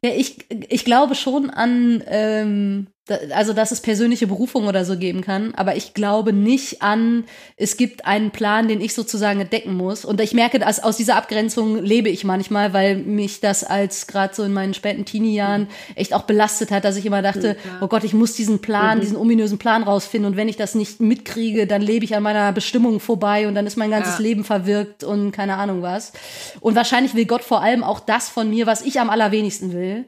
Ja, ich, ich glaube schon an, ähm, also dass es persönliche Berufung oder so geben kann, aber ich glaube nicht an, es gibt einen Plan, den ich sozusagen entdecken muss. Und ich merke, dass aus dieser Abgrenzung lebe ich manchmal, weil mich das als gerade so in meinen späten Teenie-Jahren echt auch belastet hat, dass ich immer dachte, ja. oh Gott, ich muss diesen Plan, mhm. diesen ominösen Plan rausfinden. Und wenn ich das nicht mitkriege, dann lebe ich an meiner Bestimmung vorbei und dann ist mein ganzes ja. Leben verwirkt und keine Ahnung was. Und wahrscheinlich will Gott vor allem auch das von mir, was ich am allerwenigsten will.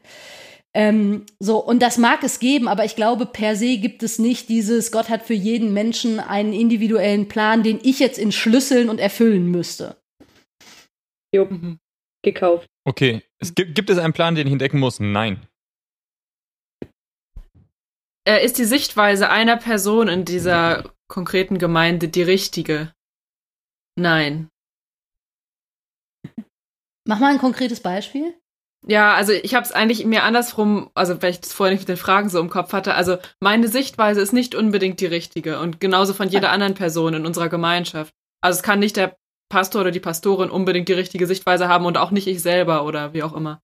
Ähm, so, und das mag es geben, aber ich glaube, per se gibt es nicht dieses, Gott hat für jeden Menschen einen individuellen Plan, den ich jetzt entschlüsseln und erfüllen müsste. Jo, mhm. gekauft. Okay, es gibt, gibt es einen Plan, den ich entdecken muss? Nein. Äh, ist die Sichtweise einer Person in dieser konkreten Gemeinde die richtige? Nein. Mach mal ein konkretes Beispiel. Ja, also ich habe es eigentlich mir andersrum, also weil ich das vorher nicht mit den Fragen so im Kopf hatte. Also meine Sichtweise ist nicht unbedingt die richtige und genauso von jeder anderen Person in unserer Gemeinschaft. Also es kann nicht der Pastor oder die Pastorin unbedingt die richtige Sichtweise haben und auch nicht ich selber oder wie auch immer.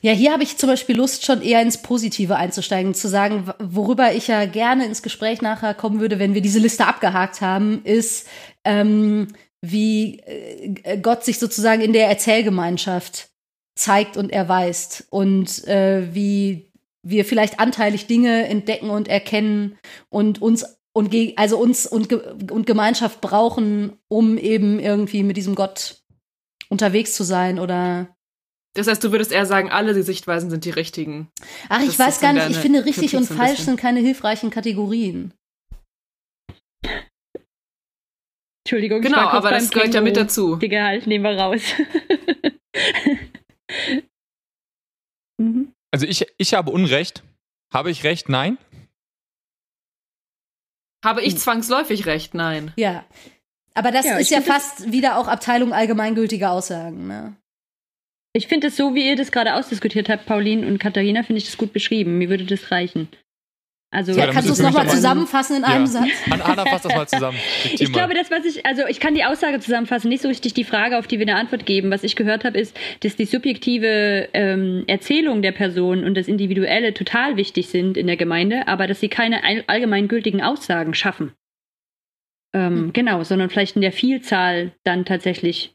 Ja, hier habe ich zum Beispiel Lust, schon eher ins Positive einzusteigen, zu sagen, worüber ich ja gerne ins Gespräch nachher kommen würde, wenn wir diese Liste abgehakt haben, ist, ähm, wie äh, Gott sich sozusagen in der Erzählgemeinschaft zeigt und erweist und äh, wie wir vielleicht anteilig Dinge entdecken und erkennen und uns und also uns und, und Gemeinschaft brauchen, um eben irgendwie mit diesem Gott unterwegs zu sein oder das heißt, du würdest eher sagen, alle die Sichtweisen sind die richtigen. Ach, ich das weiß gar nicht, ich finde richtig und falsch sind keine hilfreichen Kategorien. Entschuldigung, genau, aber das gehört ja mit dazu. Die Gehalt nehmen wir raus. mhm. Also ich, ich habe Unrecht. Habe ich recht? Nein. Habe ich zwangsläufig recht? Nein. Ja. Aber das ja, ist ja fast wieder auch Abteilung allgemeingültige Aussagen, ne? Ich finde es so, wie ihr das gerade ausdiskutiert habt, Pauline und Katharina, finde ich das gut beschrieben. Mir würde das reichen. Also, ja, kannst du es nochmal zusammenfassen in einem ja. Satz? Anna, fass das mal zusammen. ich glaube, das, was ich, also ich kann die Aussage zusammenfassen, nicht so richtig die Frage, auf die wir eine Antwort geben. Was ich gehört habe, ist, dass die subjektive ähm, Erzählung der Person und das Individuelle total wichtig sind in der Gemeinde, aber dass sie keine allgemeingültigen Aussagen schaffen. Ähm, hm. Genau, sondern vielleicht in der Vielzahl dann tatsächlich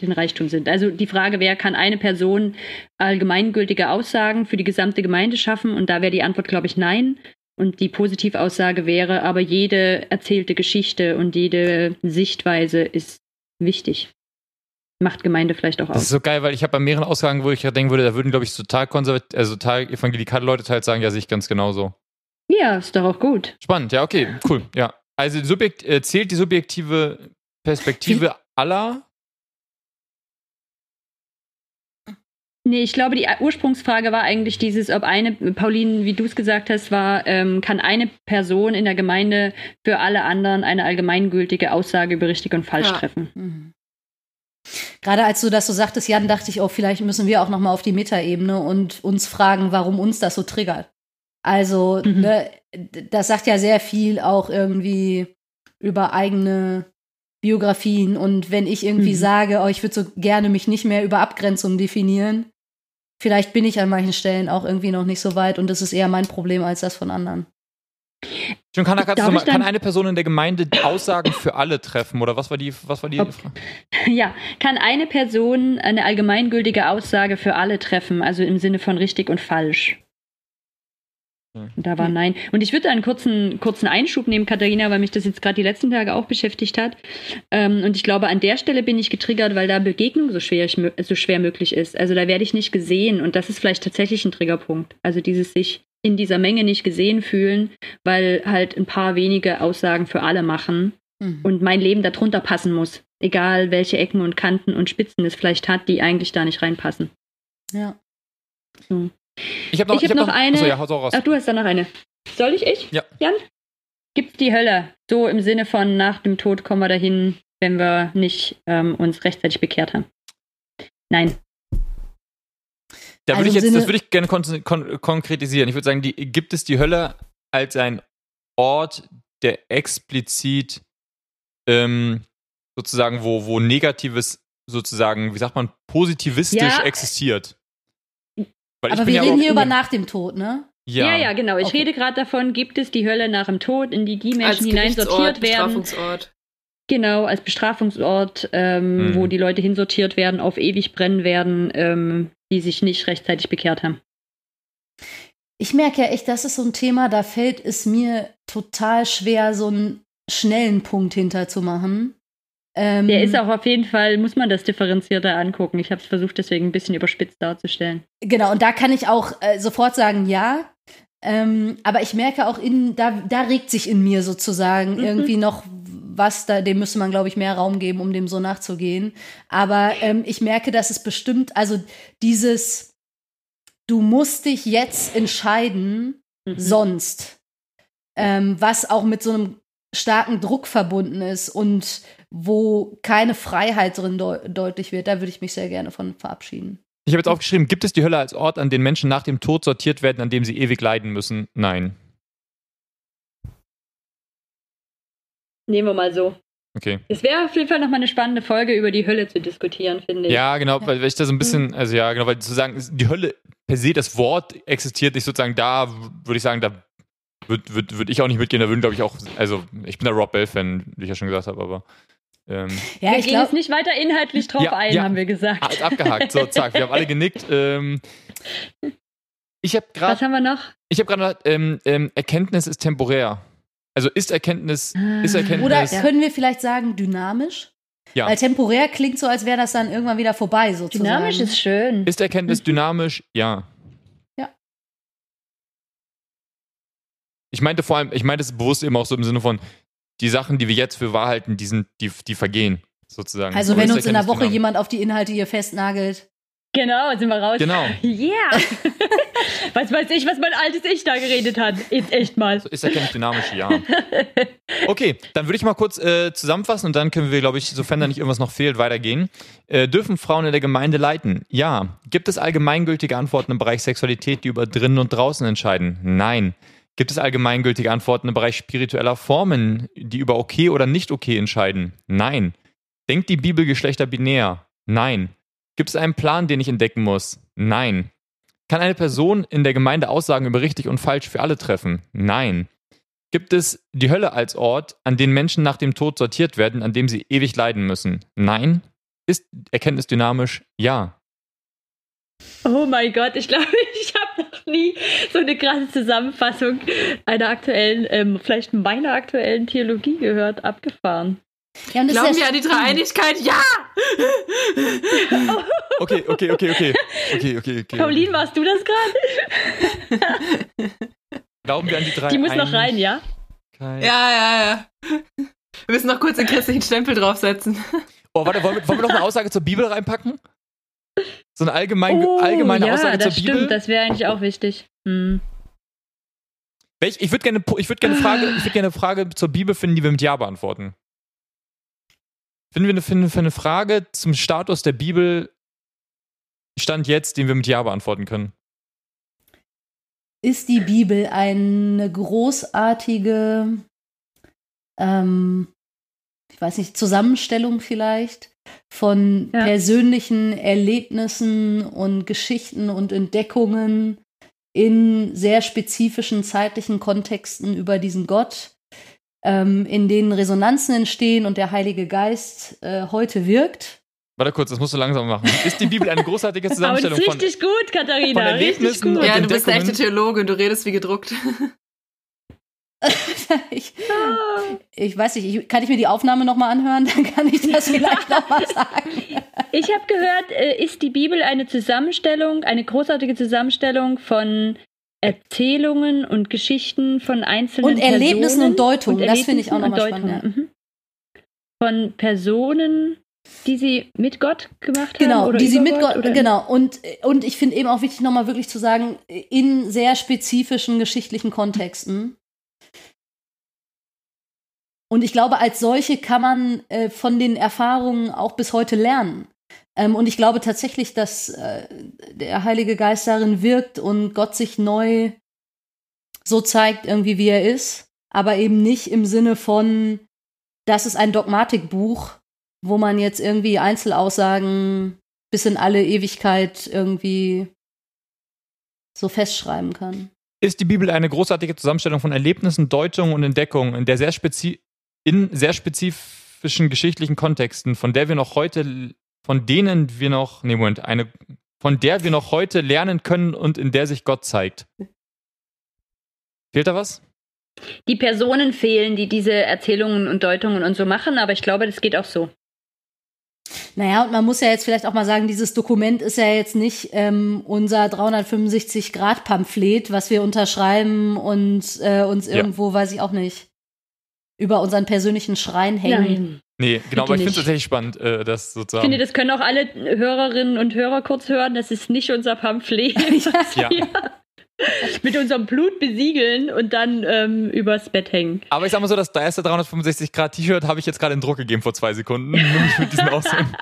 den Reichtum sind. Also die Frage wäre, kann eine Person allgemeingültige Aussagen für die gesamte Gemeinde schaffen? Und da wäre die Antwort, glaube ich, nein. Und die Positivaussage wäre, aber jede erzählte Geschichte und jede Sichtweise ist wichtig. Macht Gemeinde vielleicht auch aus. Das ist so geil, weil ich habe bei mehreren Aussagen, wo ich ja denken würde, da würden, glaube ich, total konservativ, also total evangelikale Leute teils sagen, ja, sehe ich ganz genauso. Ja, ist doch auch gut. Spannend, ja, okay, cool, ja. Also Subjekt, äh, zählt die subjektive Perspektive aller Nee, ich glaube, die Ursprungsfrage war eigentlich dieses, ob eine, Pauline, wie du es gesagt hast, war, ähm, kann eine Person in der Gemeinde für alle anderen eine allgemeingültige Aussage über richtig und falsch ja. treffen. Mhm. Gerade als du das so sagtest, Jan, dachte ich, oh, vielleicht müssen wir auch noch mal auf die Metaebene und uns fragen, warum uns das so triggert. Also, mhm. ne, das sagt ja sehr viel auch irgendwie über eigene Biografien und wenn ich irgendwie mhm. sage, oh, ich würde so gerne mich nicht mehr über Abgrenzung definieren, vielleicht bin ich an manchen Stellen auch irgendwie noch nicht so weit und das ist eher mein Problem als das von anderen. Schon kann, mal, kann eine Person in der Gemeinde Aussagen für alle treffen oder was war die, was war die Ob, Frage? Ja, kann eine Person eine allgemeingültige Aussage für alle treffen, also im Sinne von richtig und falsch? Und da war Nein. Und ich würde einen kurzen, kurzen Einschub nehmen, Katharina, weil mich das jetzt gerade die letzten Tage auch beschäftigt hat. Ähm, und ich glaube, an der Stelle bin ich getriggert, weil da Begegnung so schwer, so schwer möglich ist. Also da werde ich nicht gesehen. Und das ist vielleicht tatsächlich ein Triggerpunkt. Also dieses sich in dieser Menge nicht gesehen fühlen, weil halt ein paar wenige Aussagen für alle machen mhm. und mein Leben darunter passen muss. Egal welche Ecken und Kanten und Spitzen es vielleicht hat, die eigentlich da nicht reinpassen. Ja. So. Ich habe noch, ich hab noch, noch, eine. Achso, ja, raus. Ach, du hast da noch eine. Soll ich ich? Ja. Jan? Gibt's die Hölle? So im Sinne von nach dem Tod kommen wir dahin, wenn wir nicht ähm, uns rechtzeitig bekehrt haben. Nein. Da würde also ich jetzt, das würde ich gerne kon kon konkretisieren. Ich würde sagen, die, gibt es die Hölle als ein Ort, der explizit ähm, sozusagen, wo, wo Negatives sozusagen, wie sagt man, positivistisch ja. existiert? Weil aber wir reden hier über nach dem Tod, ne? Ja, ja, ja genau. Ich okay. rede gerade davon, gibt es die Hölle nach dem Tod, in die die Menschen hineinsortiert werden. Bestrafungsort. Genau, als Bestrafungsort, ähm, mhm. wo die Leute hinsortiert werden, auf ewig brennen werden, ähm, die sich nicht rechtzeitig bekehrt haben. Ich merke ja echt, das ist so ein Thema, da fällt es mir total schwer, so einen schnellen Punkt hinterzumachen. Ähm, Der ist auch auf jeden Fall, muss man das differenzierter angucken. Ich habe es versucht, deswegen ein bisschen überspitzt darzustellen. Genau, und da kann ich auch äh, sofort sagen, ja. Ähm, aber ich merke auch, in, da, da regt sich in mir sozusagen mhm. irgendwie noch was, da, dem müsste man, glaube ich, mehr Raum geben, um dem so nachzugehen. Aber ähm, ich merke, dass es bestimmt, also dieses, du musst dich jetzt entscheiden, mhm. sonst. Ähm, was auch mit so einem starken Druck verbunden ist und wo keine Freiheit drin de deutlich wird, da würde ich mich sehr gerne von verabschieden. Ich habe jetzt aufgeschrieben, gibt es die Hölle als Ort, an dem Menschen nach dem Tod sortiert werden, an dem sie ewig leiden müssen? Nein. Nehmen wir mal so. Okay. Es wäre auf jeden Fall nochmal eine spannende Folge über die Hölle zu diskutieren, finde ich. Ja, genau, weil, weil ich da so ein bisschen, also ja, genau, weil zu sagen, die Hölle per se, das Wort existiert nicht sozusagen da, würde ich sagen, da würde würd, würd ich auch nicht mitgehen, da würden, glaube ich, auch, also ich bin der Rob Bell-Fan, wie ich ja schon gesagt habe, aber ähm, ja, wir ich gehen jetzt nicht weiter inhaltlich drauf ja, ein, ja, haben wir gesagt. Alles abgehakt, so, zack, wir haben alle genickt. Ähm, ich habe gerade. Was haben wir noch? Ich habe gerade ähm, ähm, Erkenntnis ist temporär. Also ist Erkenntnis, ah. ist Erkenntnis. Oder können wir vielleicht sagen dynamisch? Ja. Weil temporär klingt so, als wäre das dann irgendwann wieder vorbei, sozusagen. Dynamisch ist schön. Ist Erkenntnis dynamisch? Ja. Ja. Ich meinte vor allem, ich meinte es bewusst eben auch so im Sinne von, die Sachen, die wir jetzt für wahr halten, die, sind, die, die vergehen, sozusagen. Also wenn uns in der Woche jemand auf die Inhalte hier festnagelt. Genau, sind wir raus. Genau. Yeah. was weiß ich, was mein altes Ich da geredet hat. Jetzt echt mal. So ist ja kein dynamisch, ja. Okay, dann würde ich mal kurz äh, zusammenfassen und dann können wir, glaube ich, sofern da nicht irgendwas noch fehlt, weitergehen. Äh, dürfen Frauen in der Gemeinde leiten? Ja. Gibt es allgemeingültige Antworten im Bereich Sexualität, die über drinnen und draußen entscheiden? Nein. Gibt es allgemeingültige Antworten im Bereich spiritueller Formen, die über okay oder nicht okay entscheiden? Nein. Denkt die Bibel Geschlechter binär? Nein. Gibt es einen Plan, den ich entdecken muss? Nein. Kann eine Person in der Gemeinde Aussagen über richtig und falsch für alle treffen? Nein. Gibt es die Hölle als Ort, an dem Menschen nach dem Tod sortiert werden, an dem sie ewig leiden müssen? Nein. Ist Erkenntnis dynamisch? Ja. Oh mein Gott, ich glaube, ich nie so eine krasse Zusammenfassung einer aktuellen, ähm, vielleicht meiner aktuellen Theologie gehört, abgefahren. Ja, Glauben wir an die Dreieinigkeit? Ja! okay, okay, okay, okay. Okay, okay, okay. Pauline, warst du das gerade? Glauben wir an die Dreieinigkeit? Die muss noch rein, ja? Ja, ja, ja. Wir müssen noch kurz den christlichen Stempel draufsetzen. Oh, warte, wollen wir, wollen wir noch eine Aussage zur Bibel reinpacken? So eine allgemein, oh, allgemeine ja, Aussage das zur stimmt, Bibel. Das wäre eigentlich auch wichtig. Hm. Welch, ich würde gerne, ich würd gerne, Frage, ich gerne eine Frage zur Bibel finden, die wir mit Ja beantworten. Finden wir eine, finden wir eine Frage zum Status der Bibel Stand jetzt, den wir mit Ja beantworten können? Ist die Bibel eine großartige, ähm, ich weiß nicht, Zusammenstellung vielleicht von ja. persönlichen Erlebnissen und Geschichten und Entdeckungen in sehr spezifischen zeitlichen Kontexten über diesen Gott, ähm, in denen Resonanzen entstehen und der Heilige Geist äh, heute wirkt. Warte kurz, das musst du langsam machen. Ist die Bibel eine großartige Zusammenstellung Aber richtig von, gut, Katharina. von Erlebnissen gut. und Ja, du bist eine echte Theologin, du redest wie gedruckt. ich, ich weiß nicht, ich, kann ich mir die Aufnahme nochmal anhören? Dann kann ich das vielleicht nochmal sagen. Ich habe gehört, äh, ist die Bibel eine Zusammenstellung, eine großartige Zusammenstellung von Erzählungen und Geschichten von einzelnen Und Erlebnissen Personen und Deutungen, das finde ich auch nochmal spannend. Deutungen, mhm. Von Personen, die sie mit Gott gemacht haben? Genau, oder die sie mit Gott, oder- genau. Und, und ich finde eben auch wichtig, nochmal wirklich zu sagen, in sehr spezifischen geschichtlichen Kontexten. Und ich glaube, als solche kann man äh, von den Erfahrungen auch bis heute lernen. Ähm, und ich glaube tatsächlich, dass äh, der Heilige Geist darin wirkt und Gott sich neu so zeigt, irgendwie wie er ist, aber eben nicht im Sinne von, das ist ein Dogmatikbuch, wo man jetzt irgendwie Einzelaussagen bis in alle Ewigkeit irgendwie so festschreiben kann. Ist die Bibel eine großartige Zusammenstellung von Erlebnissen, Deutungen und Entdeckungen in der sehr spezi in sehr spezifischen geschichtlichen Kontexten, von der wir noch heute, von denen wir noch, nee, Moment, eine, von der wir noch heute lernen können und in der sich Gott zeigt. Fehlt da was? Die Personen fehlen, die diese Erzählungen und Deutungen und so machen, aber ich glaube, das geht auch so. Naja, und man muss ja jetzt vielleicht auch mal sagen, dieses Dokument ist ja jetzt nicht ähm, unser 365-Grad-Pamphlet, was wir unterschreiben und äh, uns Ja. irgendwo, weiß ich auch nicht, über unseren persönlichen Schrein hängen. Nein. Nee, genau, aber ich finde es tatsächlich spannend, äh, das so zu Ich finde, das können auch alle Hörerinnen und Hörer kurz hören. Das ist nicht unser Pamphlet, was Ja. wir mit unserem Blut besiegeln und dann ähm, übers Bett hängen. Aber ich sag mal so, das erste 365 Grad T-Shirt habe ich jetzt gerade in Druck gegeben vor zwei Sekunden. Mit diesen Aussehen.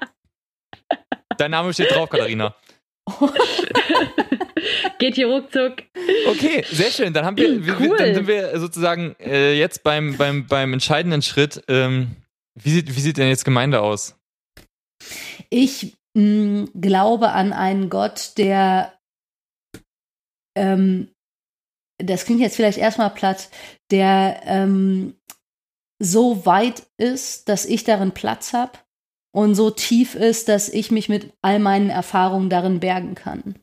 Dein Name steht drauf, Katharina. Geht hier ruckzuck. Okay, sehr schön. Dann haben wir, wir, wir Cool. dann sind wir sozusagen äh, jetzt beim, beim, beim entscheidenden Schritt. Ähm, wie, sieht, wie sieht denn jetzt Gemeinde aus? Ich mh, glaube an einen Gott, der, ähm, das klingt jetzt vielleicht erstmal platt, der ähm, so weit ist, dass ich darin Platz habe und so tief ist, dass ich mich mit all meinen Erfahrungen darin bergen kann.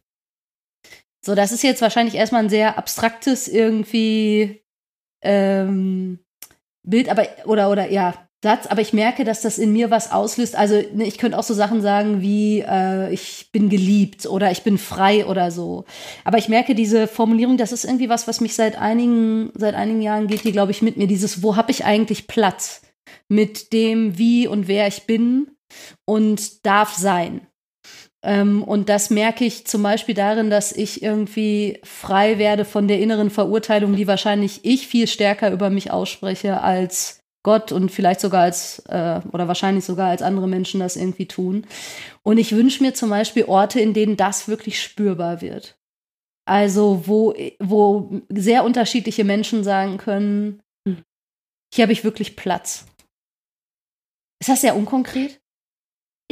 So, das ist jetzt wahrscheinlich erstmal ein sehr abstraktes irgendwie ähm, Bild, aber oder oder ja Satz, aber ich merke, dass das in mir was auslöst. Also ne, ich könnte auch so Sachen sagen wie äh, ich bin geliebt oder ich bin frei oder so. Aber ich merke diese Formulierung, das ist irgendwie was, was mich seit einigen seit einigen Jahren geht, die glaube ich mit mir. Dieses, wo habe ich eigentlich Platz mit dem, wie und wer ich bin und darf sein. Ähm, und das merke ich zum Beispiel darin, dass ich irgendwie frei werde von der inneren Verurteilung, die wahrscheinlich ich viel stärker über mich ausspreche als Gott und vielleicht sogar als, äh, oder wahrscheinlich sogar als andere Menschen das irgendwie tun. Und ich wünsche mir zum Beispiel Orte, in denen das wirklich spürbar wird. Also, wo, wo sehr unterschiedliche Menschen sagen können, hier habe ich wirklich Platz. Ist das sehr unkonkret?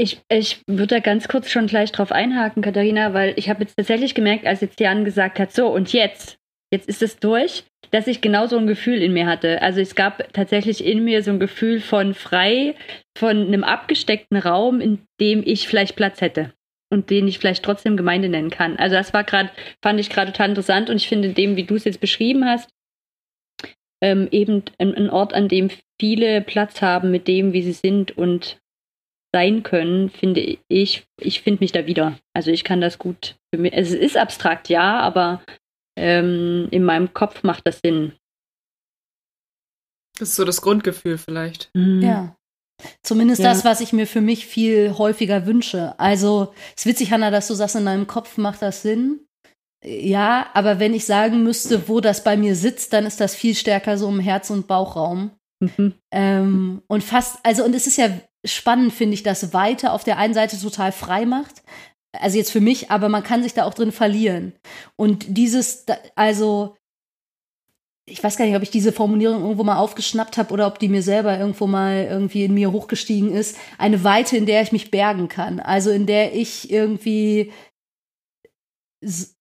Ich, ich würde da ganz kurz schon gleich drauf einhaken, Katharina, weil ich habe jetzt tatsächlich gemerkt, als jetzt Jan gesagt hat, so und jetzt, jetzt ist es durch, dass ich genau so ein Gefühl in mir hatte. Also es gab tatsächlich in mir so ein Gefühl von frei, von einem abgesteckten Raum, in dem ich vielleicht Platz hätte und den ich vielleicht trotzdem Gemeinde nennen kann. Also das war gerade, fand ich gerade total interessant und ich finde dem, wie du es jetzt beschrieben hast, ähm, eben ein, ein Ort, an dem viele Platz haben mit dem, wie sie sind und sein können, finde ich, ich finde mich da wieder. Also ich kann das gut für mich. Es ist abstrakt, ja, aber ähm, in meinem Kopf macht das Sinn. Das ist so das Grundgefühl vielleicht. Mhm. Ja. Zumindest Ja. das, was ich mir für mich viel häufiger wünsche. Also, es ist witzig, Hanna, dass du sagst, in deinem Kopf macht das Sinn. Ja, aber wenn ich sagen müsste, wo das bei mir sitzt, dann ist das viel stärker so im Herz- und Bauchraum. Mhm. Ähm, und fast, also, und es ist ja spannend, finde ich, dass Weite auf der einen Seite total frei macht. Also jetzt für mich, aber man kann sich da auch drin verlieren. Und dieses, also, ich weiß gar nicht, ob ich diese Formulierung irgendwo mal aufgeschnappt habe oder ob die mir selber irgendwo mal irgendwie in mir hochgestiegen ist. Eine Weite, in der ich mich bergen kann. Also in der ich irgendwie,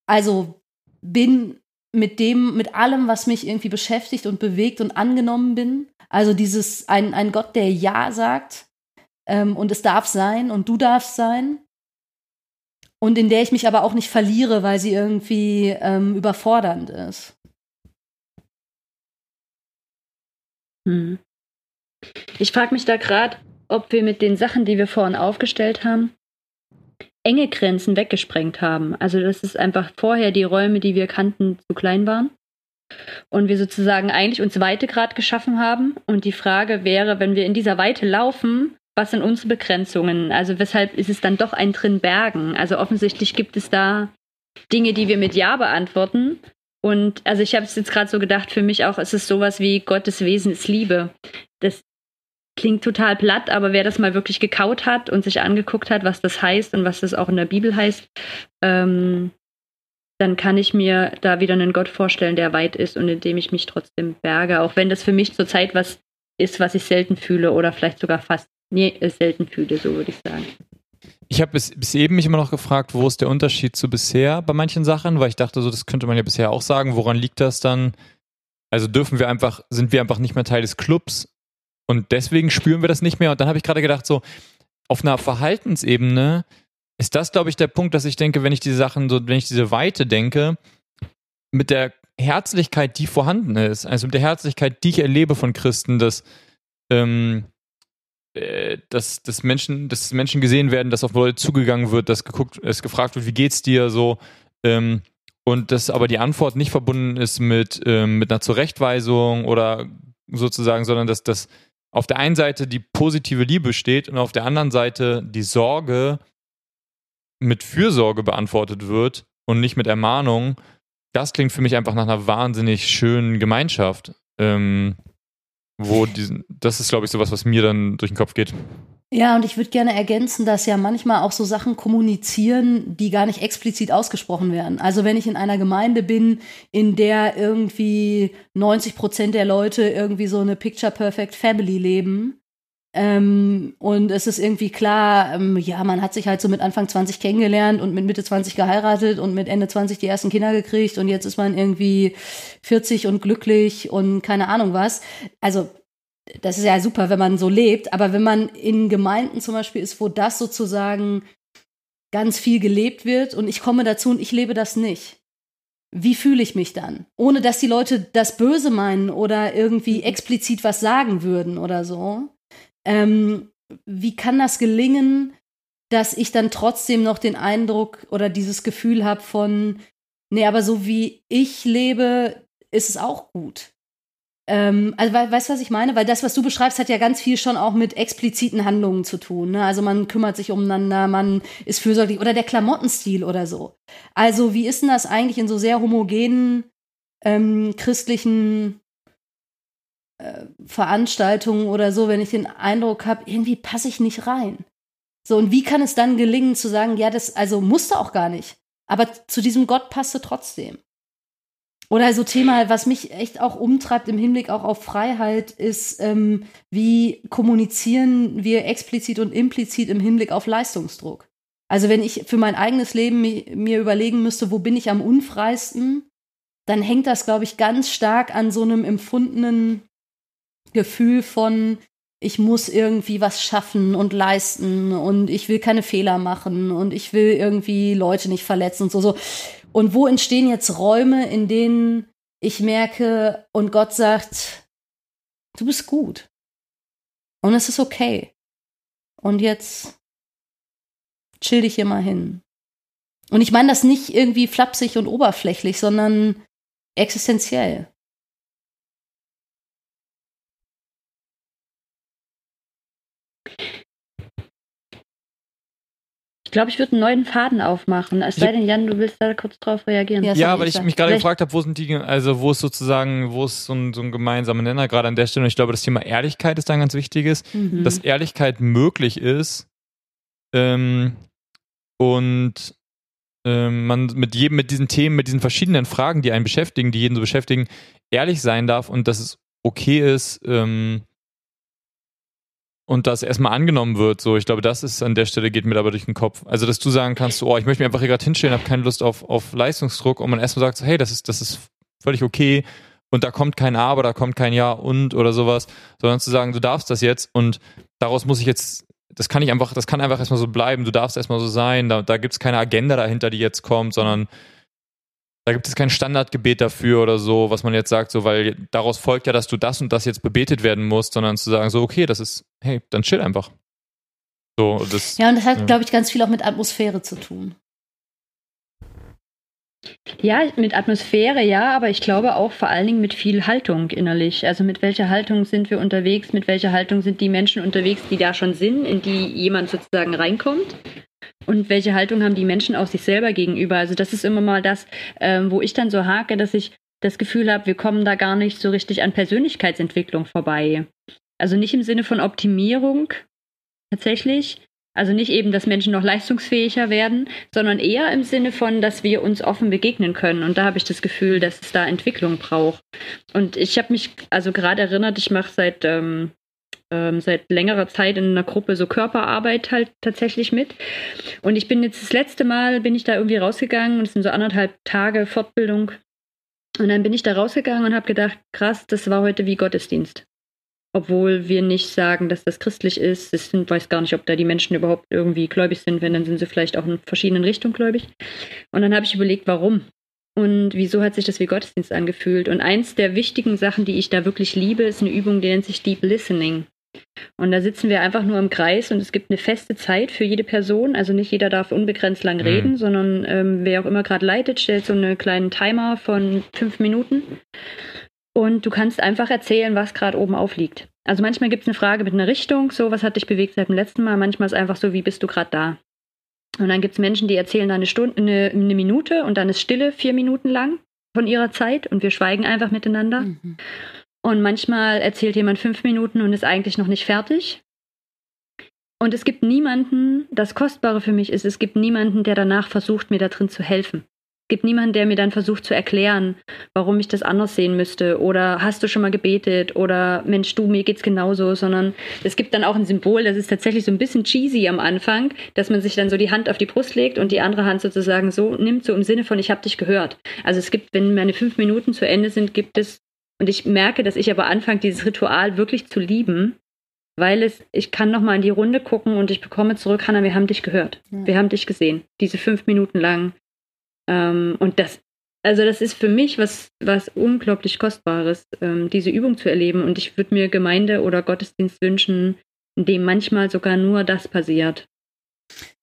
also bin mit dem, mit allem, was mich irgendwie beschäftigt und bewegt und angenommen bin. Also dieses, ein, ein Gott, der Ja sagt, ähm, und es darf sein und du darfst sein. Und in der ich mich aber auch nicht verliere, weil sie irgendwie ähm, überfordernd ist. Hm. Ich frage mich da gerade, ob wir mit den Sachen, die wir vorhin aufgestellt haben, enge Grenzen weggesprengt haben. Also dass es einfach vorher die Räume, die wir kannten, zu klein waren. Und wir sozusagen eigentlich uns Weite gerade geschaffen haben. Und die Frage wäre, wenn wir in dieser Weite laufen, was sind unsere Begrenzungen? Also weshalb ist es dann doch ein drin Bergen? Also offensichtlich gibt es da Dinge, die wir mit Ja beantworten. Und also ich habe es jetzt gerade so gedacht, für mich auch ist es sowas wie Gottes Wesen ist Liebe. Das klingt total platt, aber wer das mal wirklich gekaut hat und sich angeguckt hat, was das heißt und was das auch in der Bibel heißt, ähm, dann kann ich mir da wieder einen Gott vorstellen, der weit ist und in dem ich mich trotzdem berge, auch wenn das für mich zurzeit was ist, was ich selten fühle oder vielleicht sogar fast nie selten fühle, so würde ich sagen. Ich habe bis, bis eben mich immer noch gefragt, wo ist der Unterschied zu bisher bei manchen Sachen, weil ich dachte, so das könnte man ja bisher auch sagen. Woran liegt das dann? Also dürfen wir einfach, sind wir einfach nicht mehr Teil des Clubs und deswegen spüren wir das nicht mehr. Und dann habe ich gerade gedacht, so auf einer Verhaltensebene ist das, glaube ich, der Punkt, dass ich denke, wenn ich diese Sachen, so, wenn ich diese Weite denke, mit der Herzlichkeit, die vorhanden ist, also mit der Herzlichkeit, die ich erlebe von Christen, dass, ähm, äh, dass, dass, Menschen, dass Menschen gesehen werden, dass auf Leute zugegangen wird, dass geguckt, es gefragt wird, wie geht's dir so, ähm, und dass aber die Antwort nicht verbunden ist mit, ähm, mit einer Zurechtweisung oder sozusagen, sondern dass das auf der einen Seite die positive Liebe steht und auf der anderen Seite die Sorge mit Fürsorge beantwortet wird und nicht mit Ermahnung, das klingt für mich einfach nach einer wahnsinnig schönen Gemeinschaft. Ähm, wo diesen, das ist, glaube ich, sowas, was mir dann durch den Kopf geht. Ja, und ich würde gerne ergänzen, dass ja manchmal auch so Sachen kommunizieren, die gar nicht explizit ausgesprochen werden. Also wenn ich in einer Gemeinde bin, in der irgendwie 90 Prozent der Leute irgendwie so eine Picture Perfect Family leben, ähm, und es ist irgendwie klar, ähm, ja, man hat sich halt so mit Anfang 20 kennengelernt und mit Mitte 20 geheiratet und mit Ende 20 die ersten Kinder gekriegt und jetzt ist man irgendwie 40 und glücklich und keine Ahnung was. Also das ist ja super, wenn man so lebt, aber wenn man in Gemeinden zum Beispiel ist, wo das sozusagen ganz viel gelebt wird und ich komme dazu und ich lebe das nicht. Wie fühle ich mich dann? Ohne dass die Leute das Böse meinen oder irgendwie mhm. explizit was sagen würden oder so. Ähm, wie kann das gelingen, dass ich dann trotzdem noch den Eindruck oder dieses Gefühl habe von, nee, aber so wie ich lebe, ist es auch gut. Ähm, also weißt du, was ich meine? Weil das, was du beschreibst, hat ja ganz viel schon auch mit expliziten Handlungen zu tun. Ne? Also man kümmert sich umeinander, man ist fürsorglich oder der Klamottenstil oder so. Also wie ist denn das eigentlich in so sehr homogenen ähm, christlichen Veranstaltungen oder so, wenn ich den Eindruck habe, irgendwie passe ich nicht rein? So, und wie kann es dann gelingen zu sagen, ja, das also musste auch gar nicht, aber zu diesem Gott passte trotzdem? Oder so Thema, was mich echt auch umtreibt im Hinblick auch auf Freiheit, ist, ähm, wie kommunizieren wir explizit und implizit im Hinblick auf Leistungsdruck? Also wenn ich für mein eigenes Leben mir überlegen müsste, wo bin ich am unfreisten, dann hängt das, glaube ich, ganz stark an so einem empfundenen Gefühl von, ich muss irgendwie was schaffen und leisten und ich will keine Fehler machen und ich will irgendwie Leute nicht verletzen und so, so. Und wo entstehen jetzt Räume, in denen ich merke und Gott sagt, du bist gut. Und es ist okay. Und jetzt chill dich hier mal hin. Und ich meine das nicht irgendwie flapsig und oberflächlich, sondern existenziell. Ich glaube, ich würde einen neuen Faden aufmachen. Es sei denn, Jan, du willst da kurz drauf reagieren. Ja, ja weil ich mich gerade gefragt habe, wo sind die, also wo ist sozusagen, wo ist so ein, so ein gemeinsamer Nenner gerade an der Stelle. Und ich glaube, das Thema Ehrlichkeit ist da ein ganz wichtiges, mhm. dass Ehrlichkeit möglich ist ähm, und ähm, man mit jedem, mit diesen Themen, mit diesen verschiedenen Fragen, die einen beschäftigen, die jeden so beschäftigen, ehrlich sein darf und dass es okay ist, ähm, und das erstmal angenommen wird. So, ich glaube, das ist an der Stelle geht mir aber durch den Kopf. Also, dass du sagen kannst, oh, ich möchte mich einfach hier gerade hinstellen, habe keine Lust auf, auf Leistungsdruck und man erstmal sagt, so, hey, das ist, das ist völlig okay und da kommt kein Aber, da kommt kein Ja und oder sowas, sondern zu sagen, du darfst das jetzt und daraus muss ich jetzt das kann ich einfach, das kann einfach erstmal so bleiben, du darfst erstmal so sein, da, da gibt es keine Agenda dahinter, die jetzt kommt, sondern da gibt es kein Standardgebet dafür oder so, was man jetzt sagt, so, weil daraus folgt ja, dass du das und das jetzt bebetet werden musst, sondern zu sagen, so, okay, das ist, hey, dann chill einfach. So, das, ja, und das hat, ja. glaube ich, ganz viel auch mit Atmosphäre zu tun. Ja, mit Atmosphäre ja, aber ich glaube auch vor allen Dingen mit viel Haltung innerlich. Also mit welcher Haltung sind wir unterwegs, mit welcher Haltung sind die Menschen unterwegs, die da schon sind, in die jemand sozusagen reinkommt. Und welche Haltung haben die Menschen auch sich selber gegenüber? Also das ist immer mal das, ähm, wo ich dann so hake, dass ich das Gefühl habe, wir kommen da gar nicht so richtig an Persönlichkeitsentwicklung vorbei. Also nicht im Sinne von Optimierung tatsächlich, also nicht eben, dass Menschen noch leistungsfähiger werden, sondern eher im Sinne von, dass wir uns offen begegnen können. Und da habe ich das Gefühl, dass es da Entwicklung braucht. Und ich habe mich also gerade erinnert, ich mache seit ähm, ähm, seit längerer Zeit in einer Gruppe so Körperarbeit halt tatsächlich mit. Und ich bin jetzt das letzte Mal, bin ich da irgendwie rausgegangen und es sind so anderthalb Tage Fortbildung. Und dann bin ich da rausgegangen und habe gedacht, krass, das war heute wie Gottesdienst obwohl wir nicht sagen, dass das christlich ist. Ich weiß gar nicht, ob da die Menschen überhaupt irgendwie gläubig sind. Wenn, dann sind sie vielleicht auch in verschiedenen Richtungen gläubig. Und dann habe ich überlegt, warum? Und wieso hat sich das wie Gottesdienst angefühlt? Und eins der wichtigen Sachen, die ich da wirklich liebe, ist eine Übung, die nennt sich Deep Listening. Und da sitzen wir einfach nur im Kreis und es gibt eine feste Zeit für jede Person. Also nicht jeder darf unbegrenzt lang mhm. reden, sondern ähm, wer auch immer gerade leitet, stellt so einen kleinen Timer von fünf Minuten. Und du kannst einfach erzählen, was gerade oben aufliegt. Also manchmal gibt es eine Frage mit einer Richtung, so was hat dich bewegt seit dem letzten Mal. Manchmal ist es einfach so, wie bist du gerade da? Und dann gibt es Menschen, die erzählen da eine Stunde, eine, eine, Minute und dann ist Stille vier Minuten lang von ihrer Zeit und wir schweigen einfach miteinander. Mhm. Und manchmal erzählt jemand fünf Minuten und ist eigentlich noch nicht fertig. Und es gibt niemanden, das Kostbare für mich ist, es gibt niemanden, der danach versucht, mir da drin zu helfen gibt niemanden, der mir dann versucht zu erklären, warum ich das anders sehen müsste oder hast du schon mal gebetet oder Mensch, du, mir geht's genauso, sondern es gibt dann auch ein Symbol, das ist tatsächlich so ein bisschen cheesy am Anfang, dass man sich dann so die Hand auf die Brust legt und die andere Hand sozusagen so nimmt, so im Sinne von, ich habe dich gehört. Also es gibt, wenn meine fünf Minuten zu Ende sind, gibt es, und ich merke, dass ich aber anfange, dieses Ritual wirklich zu lieben, weil es, ich kann nochmal in die Runde gucken und ich bekomme zurück, Hannah, wir haben dich gehört. Ja. Wir haben dich gesehen. Diese fünf Minuten lang. Ähm, und das, also das ist für mich was, was unglaublich Kostbares, ähm, diese Übung zu erleben. Und ich würde mir Gemeinde oder Gottesdienst wünschen, in dem manchmal sogar nur das passiert.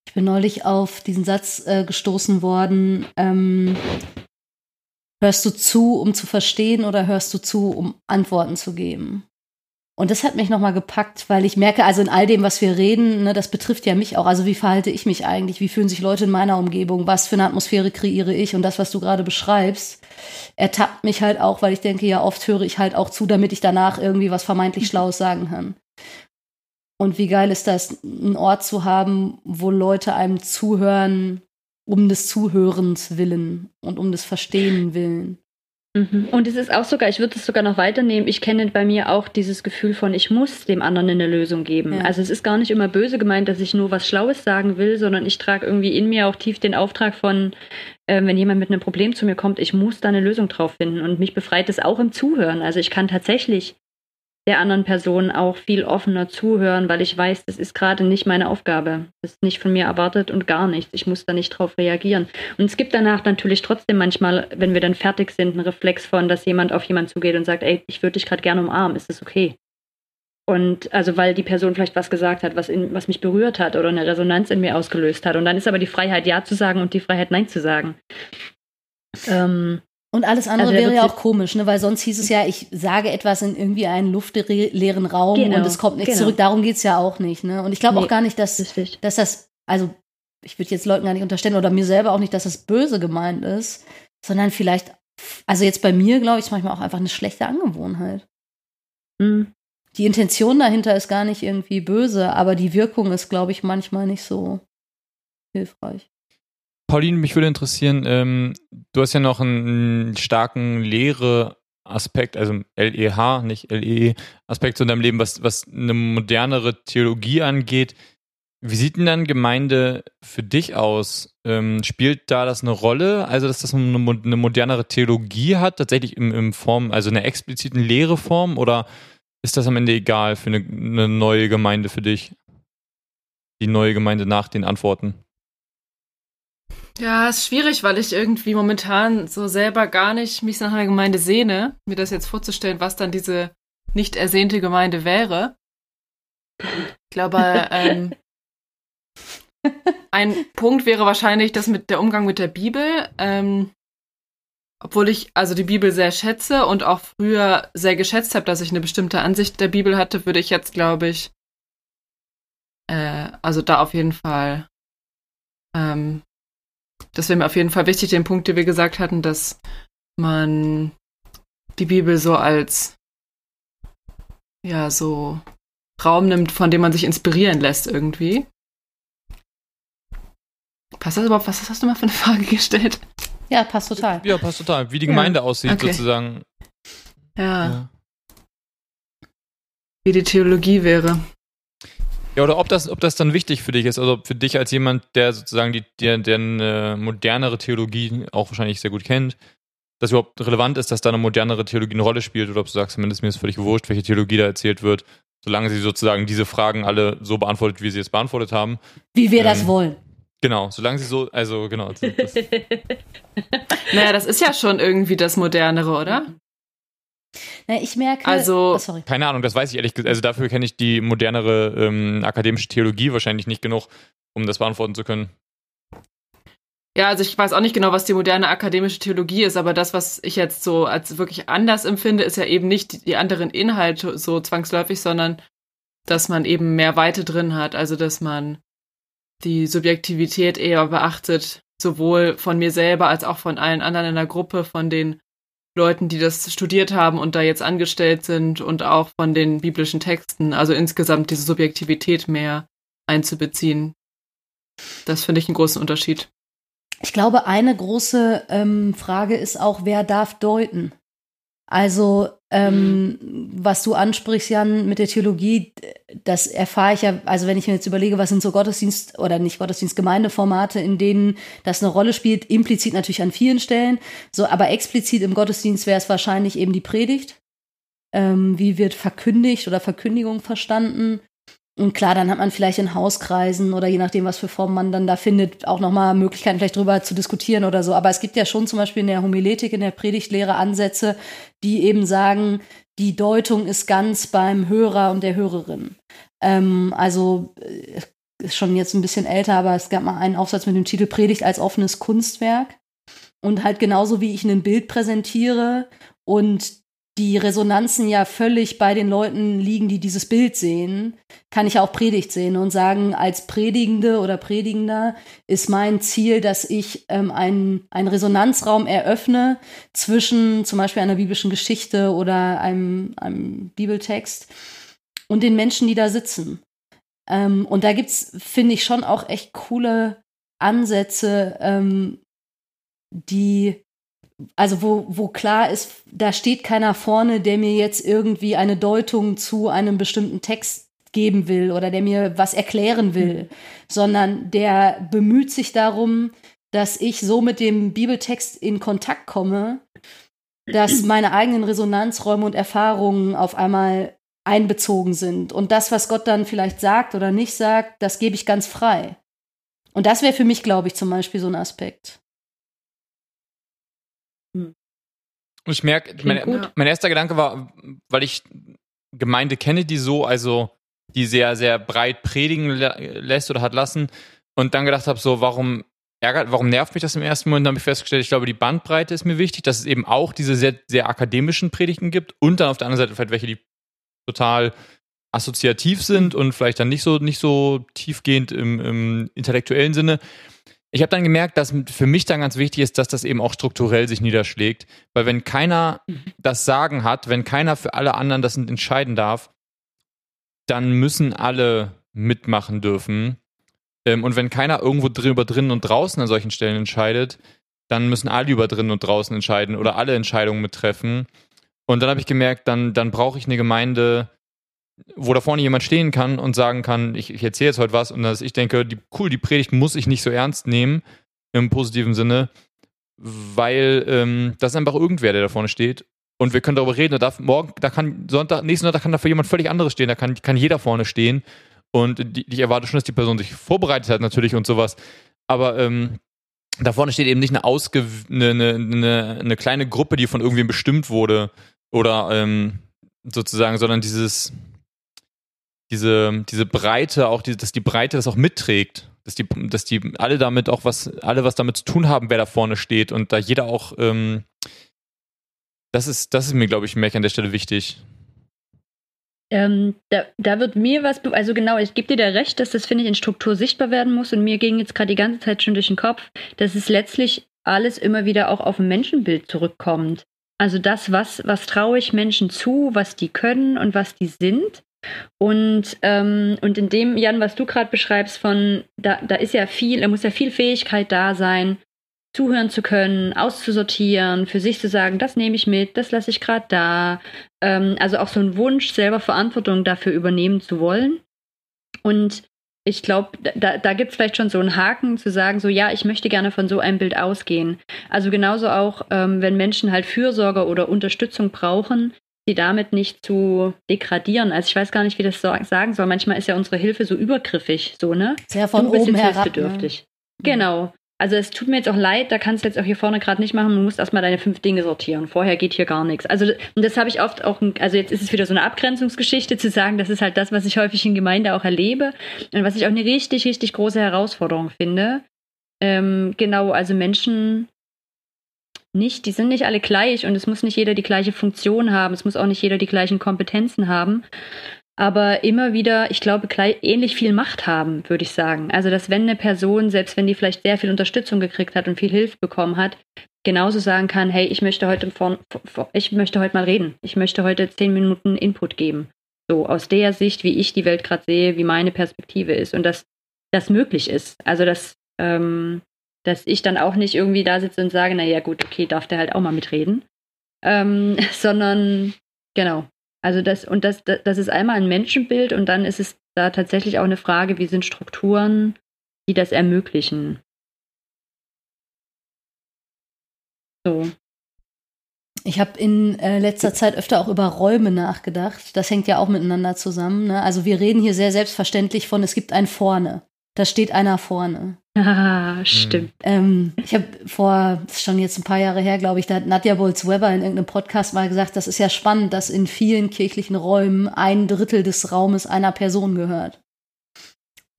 Ich bin neulich auf diesen Satz äh, gestoßen worden. Ähm, hörst du zu, um zu verstehen oder hörst du zu, um Antworten zu geben? Und das hat mich nochmal gepackt, weil ich merke, also in all dem, was wir reden, ne, das betrifft ja mich auch. Also wie verhalte ich mich eigentlich? Wie fühlen sich Leute in meiner Umgebung? Was für eine Atmosphäre kreiere ich? Und das, was du gerade beschreibst, ertappt mich halt auch, weil ich denke, ja, oft höre ich halt auch zu, damit ich danach irgendwie was vermeintlich mhm. Schlaues sagen kann. Und wie geil ist das, einen Ort zu haben, wo Leute einem zuhören, um des Zuhörens willen und um des Verstehen willen. Mhm. Und es ist auch sogar, ich würde es sogar noch weiternehmen, ich kenne bei mir auch dieses Gefühl von, ich muss dem anderen eine Lösung geben. Ja. Also es ist gar nicht immer böse gemeint, dass ich nur was Schlaues sagen will, sondern ich trage irgendwie in mir auch tief den Auftrag von, äh, wenn jemand mit einem Problem zu mir kommt, ich muss da eine Lösung drauf finden. Und mich befreit es auch im Zuhören. Also ich kann tatsächlich der anderen Person auch viel offener zuhören, weil ich weiß, das ist gerade nicht meine Aufgabe. Das ist nicht von mir erwartet und gar nichts. Ich muss da nicht drauf reagieren. Und es gibt danach natürlich trotzdem manchmal, wenn wir dann fertig sind, einen Reflex von, dass jemand auf jemanden zugeht und sagt, ey, ich würde dich gerade gerne umarmen, ist das okay? Und also weil die Person vielleicht was gesagt hat, was, in, was mich berührt hat oder eine Resonanz in mir ausgelöst hat. Und dann ist aber die Freiheit, Ja zu sagen und die Freiheit, Nein zu sagen. Ähm, und alles andere also wäre ja auch komisch, ne? weil sonst hieß es ja, ich sage etwas in irgendwie einen luftleeren Raum genau, und es kommt nichts genau. zurück. Darum geht es ja auch nicht. Ne? Und ich glaube nee, auch gar nicht, dass, dass das, also ich würde jetzt Leuten gar nicht unterstellen oder mir selber auch nicht, dass das böse gemeint ist, sondern vielleicht, also jetzt bei mir, glaube ich, ist manchmal auch einfach eine schlechte Angewohnheit. Mhm. Die Intention dahinter ist gar nicht irgendwie böse, aber die Wirkung ist, glaube ich, manchmal nicht so hilfreich. Pauline, mich würde interessieren, ähm, du hast ja noch einen starken Lehre-Aspekt, also LEH, nicht LEE-Aspekt in deinem Leben, was, was eine modernere Theologie angeht. Wie sieht denn dann Gemeinde für dich aus? Ähm, spielt da das eine Rolle? Also, dass das eine, eine modernere Theologie hat, tatsächlich in, in Form, also einer expliziten Lehreform, oder ist das am Ende egal für eine, eine neue Gemeinde für dich? die neue Gemeinde nach den Antworten? Ja, ist schwierig, weil ich irgendwie momentan so selber gar nicht mich nach einer Gemeinde sehne, mir das jetzt vorzustellen, was dann diese nicht ersehnte Gemeinde wäre. Ich glaube, ähm, ein Punkt wäre wahrscheinlich das mit der Umgang mit der Bibel. Ähm, obwohl ich also die Bibel sehr schätze und auch früher sehr geschätzt habe, dass ich eine bestimmte Ansicht der Bibel hatte, würde ich jetzt, glaube ich, äh, also da auf jeden Fall, ähm, das wäre mir auf jeden Fall wichtig, den Punkt, den wir gesagt hatten, dass man die Bibel so als ja so Raum nimmt, von dem man sich inspirieren lässt irgendwie. Passt das überhaupt? Was hast du mal für eine Frage gestellt? Ja, passt total. Ja, passt total. Wie die Gemeinde ja. aussieht, okay. sozusagen. Ja. ja. Wie die Theologie wäre. Ja, oder ob das, ob das dann wichtig für dich ist, also für dich als jemand, der sozusagen die, der, der eine modernere Theologie auch wahrscheinlich sehr gut kennt, dass überhaupt relevant ist, dass da eine modernere Theologie eine Rolle spielt, oder ob du sagst, zumindest mir ist völlig wurscht, welche Theologie da erzählt wird, solange sie sozusagen diese Fragen alle so beantwortet, wie sie es beantwortet haben. Wie wir ähm, das wollen. Genau, solange sie so, also genau. Das, naja, das ist ja schon irgendwie das Modernere, oder? Na, ich merke. Also, oh, sorry. keine Ahnung, das weiß ich ehrlich gesagt. Also dafür kenne ich die modernere ähm, akademische Theologie wahrscheinlich nicht genug, um das beantworten zu können. Ja, also ich weiß auch nicht genau, was die moderne akademische Theologie ist, aber das, was ich jetzt so als wirklich anders empfinde, ist ja eben nicht die anderen Inhalte so zwangsläufig, sondern dass man eben mehr Weite drin hat. Also dass man die Subjektivität eher beachtet, sowohl von mir selber als auch von allen anderen in der Gruppe, von den Leuten, die das studiert haben und da jetzt angestellt sind und auch von den biblischen Texten. Also insgesamt diese Subjektivität mehr einzubeziehen. Das finde ich einen großen Unterschied. Ich glaube, eine große ähm, Frage ist auch, wer darf deuten? Also, ähm, was du ansprichst, Jan, mit der Theologie, das erfahre ich ja, also wenn ich mir jetzt überlege, was sind so Gottesdienst oder nicht Gottesdienst, Gemeindeformate, in denen das eine Rolle spielt, implizit natürlich an vielen Stellen, so, aber explizit im Gottesdienst wäre es wahrscheinlich eben die Predigt. Ähm, wie wird verkündigt oder Verkündigung verstanden? Und klar, dann hat man vielleicht in Hauskreisen oder je nachdem, was für Formen man dann da findet, auch nochmal Möglichkeiten, vielleicht drüber zu diskutieren oder so. Aber es gibt ja schon zum Beispiel in der Homiletik, in der Predigtlehre Ansätze, die eben sagen, die Deutung ist ganz beim Hörer und der Hörerin. Ähm, also äh, ist schon jetzt ein bisschen älter, aber es gab mal einen Aufsatz mit dem Titel Predigt als offenes Kunstwerk. Und halt genauso wie ich ein Bild präsentiere und die Resonanzen ja völlig bei den Leuten liegen, die dieses Bild sehen, kann ich auch Predigt sehen und sagen, als Predigende oder Predigender ist mein Ziel, dass ich ähm, einen, einen Resonanzraum eröffne zwischen zum Beispiel einer biblischen Geschichte oder einem, einem Bibeltext und den Menschen, die da sitzen. Ähm, und da gibt's, finde ich, schon auch echt coole Ansätze, ähm, die also wo, wo klar ist, da steht keiner vorne, der mir jetzt irgendwie eine Deutung zu einem bestimmten Text geben will oder der mir was erklären will, mhm. sondern der bemüht sich darum, dass ich so mit dem Bibeltext in Kontakt komme, dass meine eigenen Resonanzräume und Erfahrungen auf einmal einbezogen sind. Und das, was Gott dann vielleicht sagt oder nicht sagt, das gebe ich ganz frei. Und das wäre für mich, glaube ich, zum Beispiel so ein Aspekt. Und ich merke, mein, mein erster Gedanke war, weil ich Gemeinde kenne, die so, also die sehr, sehr breit predigen lässt oder hat lassen. Und dann gedacht habe, so, warum ärgert, warum nervt mich das im ersten Moment? Dann habe ich festgestellt, ich glaube, die Bandbreite ist mir wichtig, dass es eben auch diese sehr, sehr akademischen Predigten gibt und dann auf der anderen Seite vielleicht welche, die total assoziativ sind und vielleicht dann nicht so, nicht so tiefgehend im, im intellektuellen Sinne. Ich habe dann gemerkt, dass für mich dann ganz wichtig ist, dass das eben auch strukturell sich niederschlägt. Weil wenn keiner mhm. das Sagen hat, wenn keiner für alle anderen das entscheiden darf, dann müssen alle mitmachen dürfen. Ähm, und wenn keiner irgendwo drüber drinnen und draußen an solchen Stellen entscheidet, dann müssen alle über drinnen und draußen entscheiden oder alle Entscheidungen mittreffen. Und dann habe ich gemerkt, dann, dann brauche ich eine Gemeinde, wo da vorne jemand stehen kann und sagen kann, ich, ich erzähle jetzt heute was und dass ich denke, die, cool, die Predigt muss ich nicht so ernst nehmen, im positiven Sinne, weil ähm, das ist einfach irgendwer, der da vorne steht. Und wir können darüber reden. Da darf morgen, da kann Sonntag, nächsten Sonntag kann da für jemand völlig anderes stehen. Da kann, kann jeder vorne stehen. Und die, ich erwarte schon, dass die Person sich vorbereitet hat natürlich und sowas. Aber ähm, da vorne steht eben nicht eine, ausge eine, eine, eine kleine Gruppe, die von irgendwem bestimmt wurde oder ähm, sozusagen, sondern dieses diese, diese Breite, auch die, dass die Breite das auch mitträgt, dass die, dass die alle damit auch was, alle was damit zu tun haben, wer da vorne steht und da jeder auch, ähm, das ist, das ist mir, glaube ich, Mac an der Stelle wichtig. Ähm, da, da wird mir was, also genau, ich gebe dir da recht, dass das, finde ich, in Struktur sichtbar werden muss und mir ging jetzt gerade die ganze Zeit schon durch den Kopf, dass es letztlich alles immer wieder auch auf ein Menschenbild zurückkommt. Also das, was, was traue ich Menschen zu, was die können und was die sind. Und, ähm, und in dem, Jan, was du gerade beschreibst, von da, da ist ja viel, da muss ja viel Fähigkeit da sein, zuhören zu können, auszusortieren, für sich zu sagen, das nehme ich mit, das lasse ich gerade da. Ähm, also auch so ein Wunsch, selber Verantwortung dafür übernehmen zu wollen. Und ich glaube, da, da gibt es vielleicht schon so einen Haken zu sagen, so ja, ich möchte gerne von so einem Bild ausgehen. Also genauso auch, ähm, wenn Menschen halt Fürsorge oder Unterstützung brauchen, sie damit nicht zu degradieren. Also ich weiß gar nicht, wie das so sagen soll. Manchmal ist ja unsere Hilfe so übergriffig, so, ne? Sehr von du bist oben jetzt herab, hilfsbedürftig. Ne? Genau. Also es tut mir jetzt auch leid, da kannst du jetzt auch hier vorne gerade nicht machen. Du musst erstmal deine fünf Dinge sortieren. Vorher geht hier gar nichts. Also und das habe ich oft auch, also jetzt ist es wieder so eine Abgrenzungsgeschichte zu sagen, das ist halt das, was ich häufig in Gemeinde auch erlebe und was ich auch eine richtig, richtig große Herausforderung finde. Ähm, genau, also Menschen nicht, die sind nicht alle gleich und es muss nicht jeder die gleiche Funktion haben, es muss auch nicht jeder die gleichen Kompetenzen haben, aber immer wieder, ich glaube, gleich, ähnlich viel Macht haben, würde ich sagen. Also, dass wenn eine Person, selbst wenn die vielleicht sehr viel Unterstützung gekriegt hat und viel Hilfe bekommen hat, genauso sagen kann, hey, ich möchte heute vor, ich möchte heute mal reden, ich möchte heute zehn Minuten Input geben. So aus der Sicht, wie ich die Welt gerade sehe, wie meine Perspektive ist und dass das möglich ist. Also dass ähm, dass ich dann auch nicht irgendwie da sitze und sage, naja gut, okay, darf der halt auch mal mitreden. Ähm, sondern genau. Also das, und das, das, ist einmal ein Menschenbild und dann ist es da tatsächlich auch eine Frage, wie sind Strukturen, die das ermöglichen. So. Ich habe in äh, letzter Zeit öfter auch über Räume nachgedacht. Das hängt ja auch miteinander zusammen. Ne? Also wir reden hier sehr selbstverständlich von, es gibt ein Vorne. Da steht einer vorne. Ah, stimmt. Ähm, ich habe vor, das ist schon jetzt ein paar Jahre her, glaube ich, da hat Nadja Bolz-Weber in irgendeinem Podcast mal gesagt, das ist ja spannend, dass in vielen kirchlichen Räumen ein Drittel des Raumes einer Person gehört.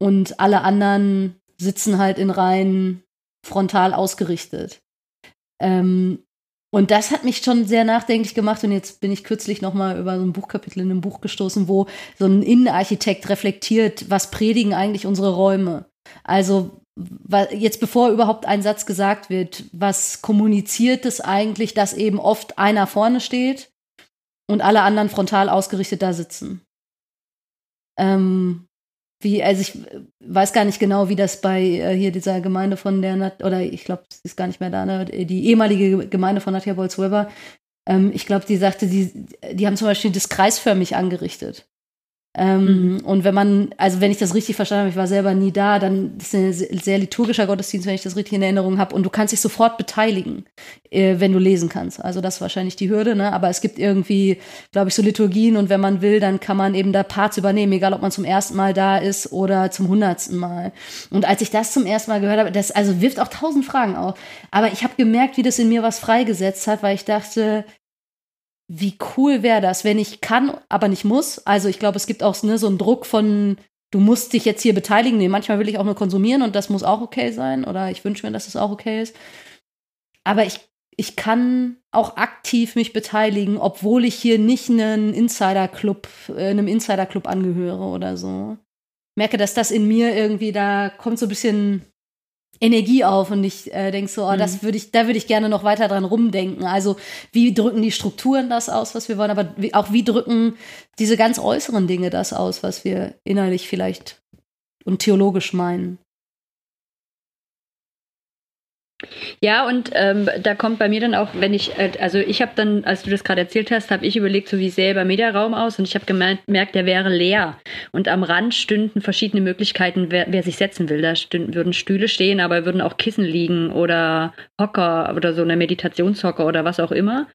Und alle anderen sitzen halt in Reihen frontal ausgerichtet. Ähm, und das hat mich schon sehr nachdenklich gemacht. Und jetzt bin ich kürzlich noch mal über so ein Buchkapitel in einem Buch gestoßen, wo so ein Innenarchitekt reflektiert, was predigen eigentlich unsere Räume. Also jetzt bevor überhaupt ein Satz gesagt wird, was kommuniziert es eigentlich, dass eben oft einer vorne steht und alle anderen frontal ausgerichtet da sitzen. Ähm, wie, also ich weiß gar nicht genau, wie das bei äh, hier dieser Gemeinde von der, Nat oder ich glaube, sie ist gar nicht mehr da, ne? die ehemalige Gemeinde von Nadja Bolz-Weber, ähm, ich glaube, die sagte, die, die haben zum Beispiel das kreisförmig angerichtet. Ähm, mhm. Und wenn man, also wenn ich das richtig verstanden habe, ich war selber nie da, dann ist es ein sehr liturgischer Gottesdienst, wenn ich das richtig in Erinnerung habe. Und du kannst dich sofort beteiligen, äh, wenn du lesen kannst. Also das ist wahrscheinlich die Hürde, ne? Aber es gibt irgendwie, glaube ich, so Liturgien und wenn man will, dann kann man eben da Parts übernehmen, egal ob man zum ersten Mal da ist oder zum hundertsten Mal. Und als ich das zum ersten Mal gehört habe, das also wirft auch tausend Fragen auf. Aber ich habe gemerkt, wie das in mir was freigesetzt hat, weil ich dachte, wie cool wäre das, wenn ich kann, aber nicht muss. Also ich glaube, es gibt auch ne, so einen Druck von, du musst dich jetzt hier beteiligen. Nee, manchmal will ich auch nur konsumieren und das muss auch okay sein. Oder ich wünsche mir, dass das auch okay ist. Aber ich, ich kann auch aktiv mich beteiligen, obwohl ich hier nicht einen Insider-Club, äh, einem Insider-Club angehöre oder so. Merke, dass das in mir irgendwie, da kommt so ein bisschen Energie auf und ich äh, denke so, oh, mhm. das würde ich, da würde ich gerne noch weiter dran rumdenken. Also wie drücken die Strukturen das aus, was wir wollen, aber wie, auch wie drücken diese ganz äußeren Dinge das aus, was wir innerlich vielleicht und theologisch meinen. Ja, und ähm, da kommt bei mir dann auch, wenn ich, äh, also ich habe dann, als du das gerade erzählt hast, habe ich überlegt, so wie sähe der Mediaraum aus und ich habe gemerkt, der wäre leer. Und am Rand stünden verschiedene Möglichkeiten, wer, wer sich setzen will. Da stünden, würden Stühle stehen, aber würden auch Kissen liegen oder Hocker oder so eine Meditationshocker oder was auch immer.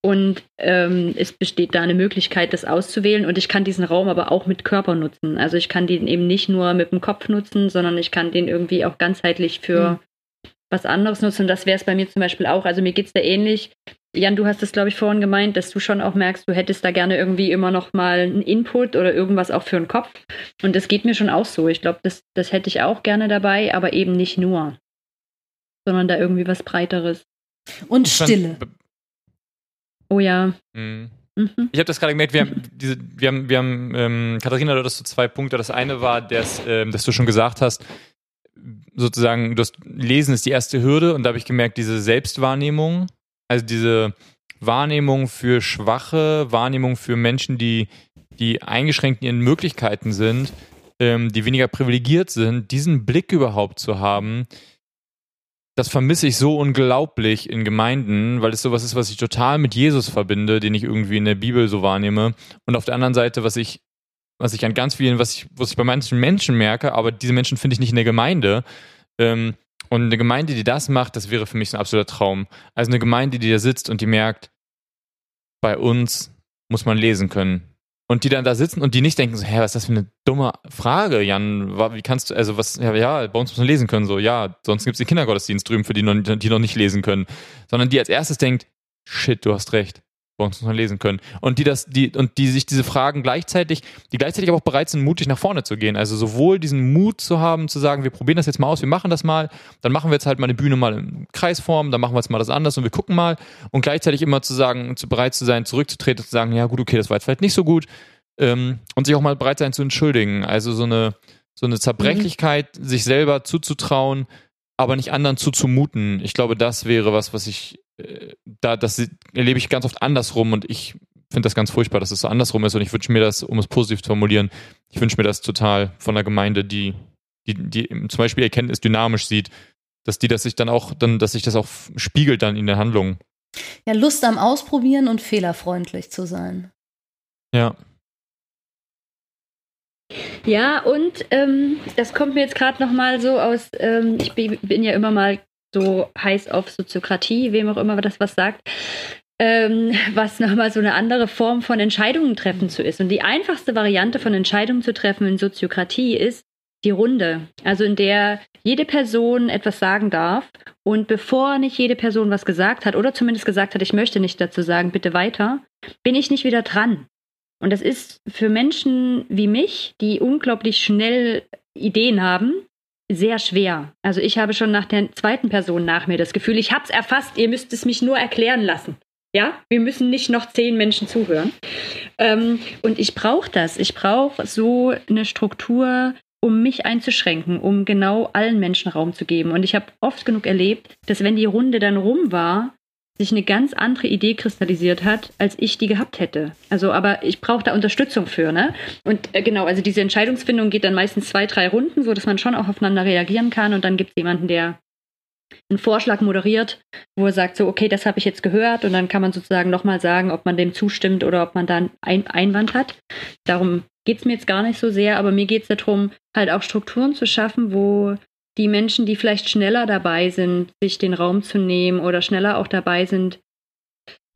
Und ähm, es besteht da eine Möglichkeit, das auszuwählen. Und ich kann diesen Raum aber auch mit Körper nutzen. Also ich kann den eben nicht nur mit dem Kopf nutzen, sondern ich kann den irgendwie auch ganzheitlich für mhm. Was anderes nutzen. Und das wäre es bei mir zum Beispiel auch. Also mir geht es da ähnlich. Jan, du hast es, glaube ich, vorhin gemeint, dass du schon auch merkst, du hättest da gerne irgendwie immer noch mal einen Input oder irgendwas auch für den Kopf. Und das geht mir schon auch so. Ich glaube, das, das hätte ich auch gerne dabei, aber eben nicht nur, sondern da irgendwie was Breiteres. Und Stille. Oh ja. Mhm. Mhm. Ich habe das gerade gemerkt, wir haben, diese, wir haben, wir haben ähm, Katharina, du hast so zwei Punkte. Das eine war, dass, ähm, dass du schon gesagt hast, sozusagen, das Lesen ist die erste Hürde und da habe ich gemerkt, diese Selbstwahrnehmung, also diese Wahrnehmung für Schwache, Wahrnehmung für Menschen, die, die eingeschränkt in ihren Möglichkeiten sind, ähm, die weniger privilegiert sind, diesen Blick überhaupt zu haben, das vermisse ich so unglaublich in Gemeinden, weil es sowas ist, was ich total mit Jesus verbinde, den ich irgendwie in der Bibel so wahrnehme. Und auf der anderen Seite, was ich, was ich an ganz vielen, was ich, was ich bei manchen Menschen merke, aber diese Menschen finde ich nicht in der Gemeinde. Ähm, und eine Gemeinde, die das macht, das wäre für mich ein absoluter Traum. Also eine Gemeinde, die da sitzt und die merkt, bei uns muss man lesen können und die dann da sitzen und die nicht denken so, hä, was ist das für eine dumme Frage, Jan? Wie kannst du, also was, ja, ja bei uns muss man lesen können, so, ja, sonst gibt es den Kindergottesdienst drüben für die, die noch nicht lesen können. Sondern die als erstes denkt, shit, du hast recht uns muss man lesen können. Und die das, die, und die sich diese Fragen gleichzeitig, die gleichzeitig aber auch bereit sind, mutig nach vorne zu gehen. Also sowohl diesen Mut zu haben, zu sagen, wir probieren das jetzt mal aus, wir machen das mal, dann machen wir jetzt halt mal eine Bühne mal in Kreisform, dann machen wir jetzt mal das anders und wir gucken mal und gleichzeitig immer zu sagen, zu bereit zu sein, zurückzutreten, zu sagen, ja gut, okay, das war jetzt vielleicht nicht so gut, ähm, und sich auch mal bereit sein zu entschuldigen. Also so eine, so eine Zerbrechlichkeit, mhm. sich selber zuzutrauen, aber nicht anderen zuzumuten. Ich glaube, das wäre was, was ich da, das erlebe ich ganz oft andersrum und ich finde das ganz furchtbar, dass es so andersrum ist und ich wünsche mir das, um es positiv zu formulieren, ich wünsche mir das total von der Gemeinde, die, die, die zum Beispiel Erkenntnis dynamisch sieht, dass die das sich dann auch, dann, dass sich das auch spiegelt dann in der Handlung. Ja, Lust am Ausprobieren und fehlerfreundlich zu sein. Ja. Ja, und ähm, das kommt mir jetzt gerade noch mal so aus, ähm, ich bin ja immer mal so heiß auf Soziokratie, wem auch immer das was sagt, ähm, was nochmal so eine andere Form von Entscheidungen treffen zu ist. Und die einfachste Variante von Entscheidungen zu treffen in Soziokratie ist die Runde, also in der jede Person etwas sagen darf und bevor nicht jede Person was gesagt hat oder zumindest gesagt hat, ich möchte nicht dazu sagen, bitte weiter, bin ich nicht wieder dran. Und das ist für Menschen wie mich, die unglaublich schnell Ideen haben, sehr schwer. Also ich habe schon nach der zweiten Person nach mir das Gefühl, ich habe es erfasst, ihr müsst es mich nur erklären lassen. Ja, wir müssen nicht noch zehn Menschen zuhören. Ähm, und ich brauche das. Ich brauche so eine Struktur, um mich einzuschränken, um genau allen Menschen Raum zu geben. Und ich habe oft genug erlebt, dass wenn die Runde dann rum war, sich eine ganz andere Idee kristallisiert hat, als ich die gehabt hätte. Also, aber ich brauche da Unterstützung für, ne? Und äh, genau, also diese Entscheidungsfindung geht dann meistens zwei, drei Runden, so dass man schon auch aufeinander reagieren kann und dann gibt es jemanden, der einen Vorschlag moderiert, wo er sagt, so, okay, das habe ich jetzt gehört und dann kann man sozusagen nochmal sagen, ob man dem zustimmt oder ob man da einen Einwand hat. Darum geht es mir jetzt gar nicht so sehr, aber mir geht es darum, halt auch Strukturen zu schaffen, wo die Menschen, die vielleicht schneller dabei sind, sich den Raum zu nehmen oder schneller auch dabei sind,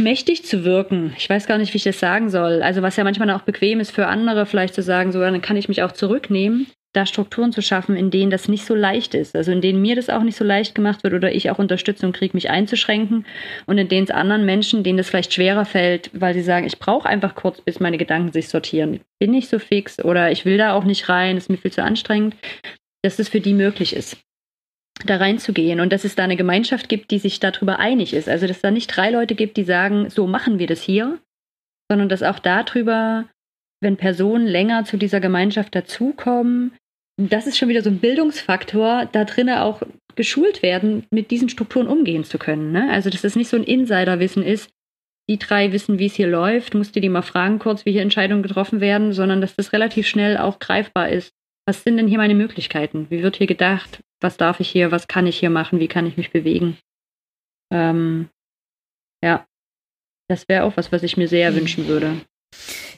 mächtig zu wirken. Ich weiß gar nicht, wie ich das sagen soll. Also was ja manchmal auch bequem ist für andere, vielleicht zu sagen, so dann kann ich mich auch zurücknehmen, da Strukturen zu schaffen, in denen das nicht so leicht ist. Also in denen mir das auch nicht so leicht gemacht wird oder ich auch Unterstützung kriege, mich einzuschränken und in denen es anderen Menschen, denen das vielleicht schwerer fällt, weil sie sagen, ich brauche einfach kurz, bis meine Gedanken sich sortieren. Bin nicht so fix oder ich will da auch nicht rein, ist mir viel zu anstrengend dass es für die möglich ist, da reinzugehen und dass es da eine Gemeinschaft gibt, die sich darüber einig ist. Also dass da nicht drei Leute gibt, die sagen, so machen wir das hier, sondern dass auch darüber, wenn Personen länger zu dieser Gemeinschaft dazukommen, das ist schon wieder so ein Bildungsfaktor, da drinnen auch geschult werden, mit diesen Strukturen umgehen zu können. Ne? Also dass das nicht so ein Insiderwissen ist, die drei wissen, wie es hier läuft, musst du die mal fragen kurz, wie hier Entscheidungen getroffen werden, sondern dass das relativ schnell auch greifbar ist was sind denn hier meine Möglichkeiten? Wie wird hier gedacht? Was darf ich hier? Was kann ich hier machen? Wie kann ich mich bewegen? Ähm, ja, das wäre auch was, was ich mir sehr wünschen würde.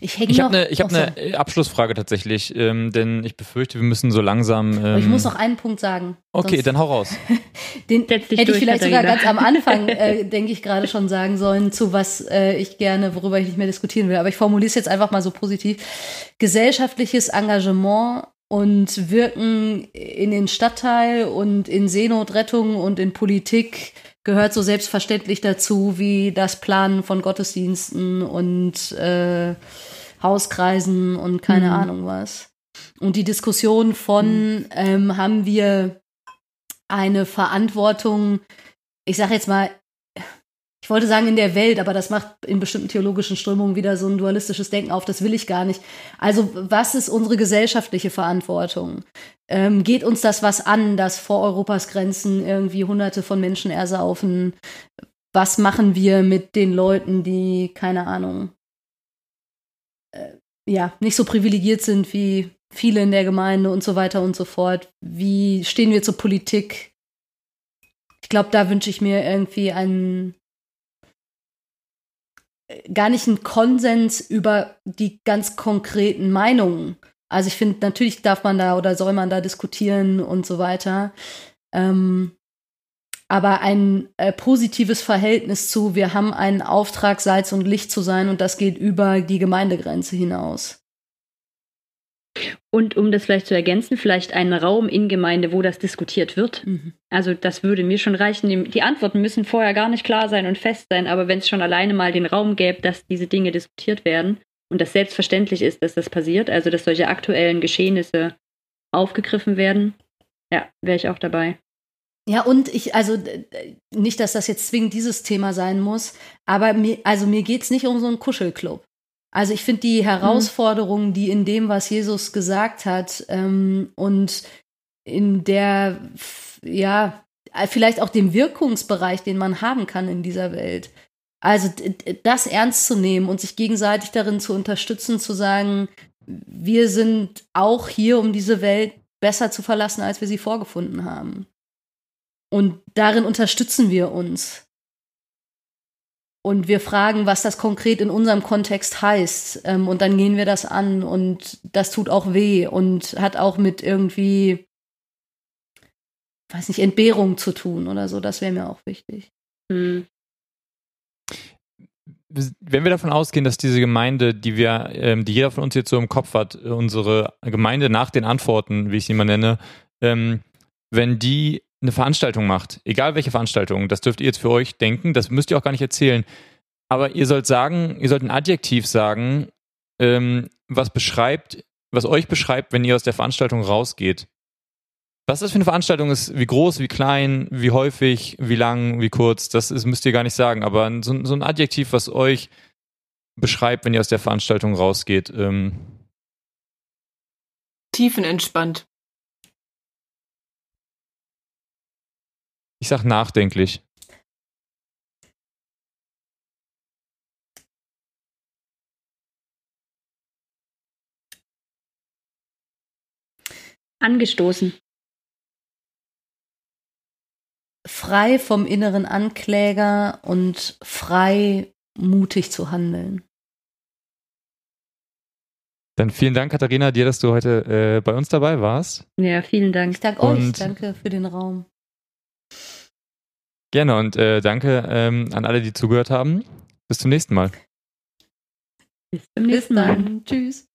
Ich Ich habe eine hab so. ne Abschlussfrage tatsächlich, ähm, denn ich befürchte, wir müssen so langsam. Ähm, Aber ich muss noch einen Punkt sagen. Okay, dann hau raus. Den hätte ich durch, vielleicht sogar ganz am Anfang, äh, denke ich, gerade schon sagen sollen, zu was äh, ich gerne, worüber ich nicht mehr diskutieren will. Aber ich formuliere es jetzt einfach mal so positiv. Gesellschaftliches Engagement und Wirken in den Stadtteil und in Seenotrettung und in Politik gehört so selbstverständlich dazu wie das Planen von Gottesdiensten und äh, Hauskreisen und keine Mhm. Ahnung was. Und die Diskussion von, ähm, haben wir eine Verantwortung, ich sage jetzt mal, ich wollte sagen in der Welt, aber das macht in bestimmten theologischen Strömungen wieder so ein dualistisches Denken auf, das will ich gar nicht. Also was ist unsere gesellschaftliche Verantwortung? Ähm, geht uns das was an, dass vor Europas Grenzen irgendwie hunderte von Menschen ersaufen? Was machen wir mit den Leuten, die, keine Ahnung, äh, ja, nicht so privilegiert sind wie viele in der Gemeinde und so weiter und so fort? Wie stehen wir zur Politik? Ich glaube, da wünsche ich mir irgendwie einen gar nicht einen Konsens über die ganz konkreten Meinungen. Also ich finde, natürlich darf man da oder soll man da diskutieren und so weiter. Ähm, aber ein äh, positives Verhältnis zu, wir haben einen Auftrag, Salz und Licht zu sein und das geht über die Gemeindegrenze hinaus. Und um das vielleicht zu ergänzen, vielleicht einen Raum in Gemeinde, wo das diskutiert wird. Mhm. Also das würde mir schon reichen. Die, Antworten müssen vorher gar nicht klar sein und fest sein, aber wenn es schon alleine mal den Raum gäbe, dass diese Dinge diskutiert werden und das selbstverständlich ist, dass das passiert, also dass solche aktuellen Geschehnisse aufgegriffen werden, ja, wäre ich auch dabei. Ja, und ich, also nicht, dass das jetzt zwingend dieses Thema sein muss, aber mir, also mir geht's nicht um so einen Kuschelclub. Also ich finde die Herausforderungen, die in dem, was Jesus gesagt hat, ähm, und in der, ja, vielleicht auch dem Wirkungsbereich, den man haben kann in dieser Welt. Also das ernst zu nehmen und sich gegenseitig darin zu unterstützen, zu sagen, wir sind auch hier, um diese Welt besser zu verlassen, als wir sie vorgefunden haben. Und darin unterstützen wir uns. Und wir fragen, was das konkret in unserem Kontext heißt. Ähm, und dann gehen wir das an. Und das tut auch weh und hat auch mit irgendwie, weiß nicht, Entbehrung zu tun oder so. Das wäre mir auch wichtig. Hm. wenn wir davon ausgehen, dass diese Gemeinde, die wir, ähm, die jeder von uns jetzt so im Kopf hat, äh, unsere Gemeinde nach den Antworten, wie ich sie mal nenne, ähm, wenn die eine Veranstaltung macht, egal welche Veranstaltung, das dürft ihr jetzt für euch denken, das müsst ihr auch gar nicht erzählen, aber ihr sollt sagen, ihr sollt ein Adjektiv sagen, ähm, was beschreibt, was euch beschreibt, wenn ihr aus der Veranstaltung rausgeht. Was das für eine Veranstaltung ist, wie groß, wie klein, wie häufig, wie lang, wie kurz, das ist, müsst ihr gar nicht sagen. Aber so, so ein Adjektiv, was euch beschreibt, wenn ihr aus der Veranstaltung rausgeht. Ähm, Tiefenentspannt. Ich sag nachdenklich. Angestoßen. Frei vom inneren Ankläger und frei mutig zu handeln. Dann vielen Dank, Katharina, dir, dass du heute äh, bei uns dabei warst. Ja, vielen Dank. Ich danke euch. Und- Danke für den Raum. Gerne und äh, danke ähm, an alle, die zugehört haben. Bis zum nächsten Mal. Bis zum nächsten Mal. dann. Tschüss.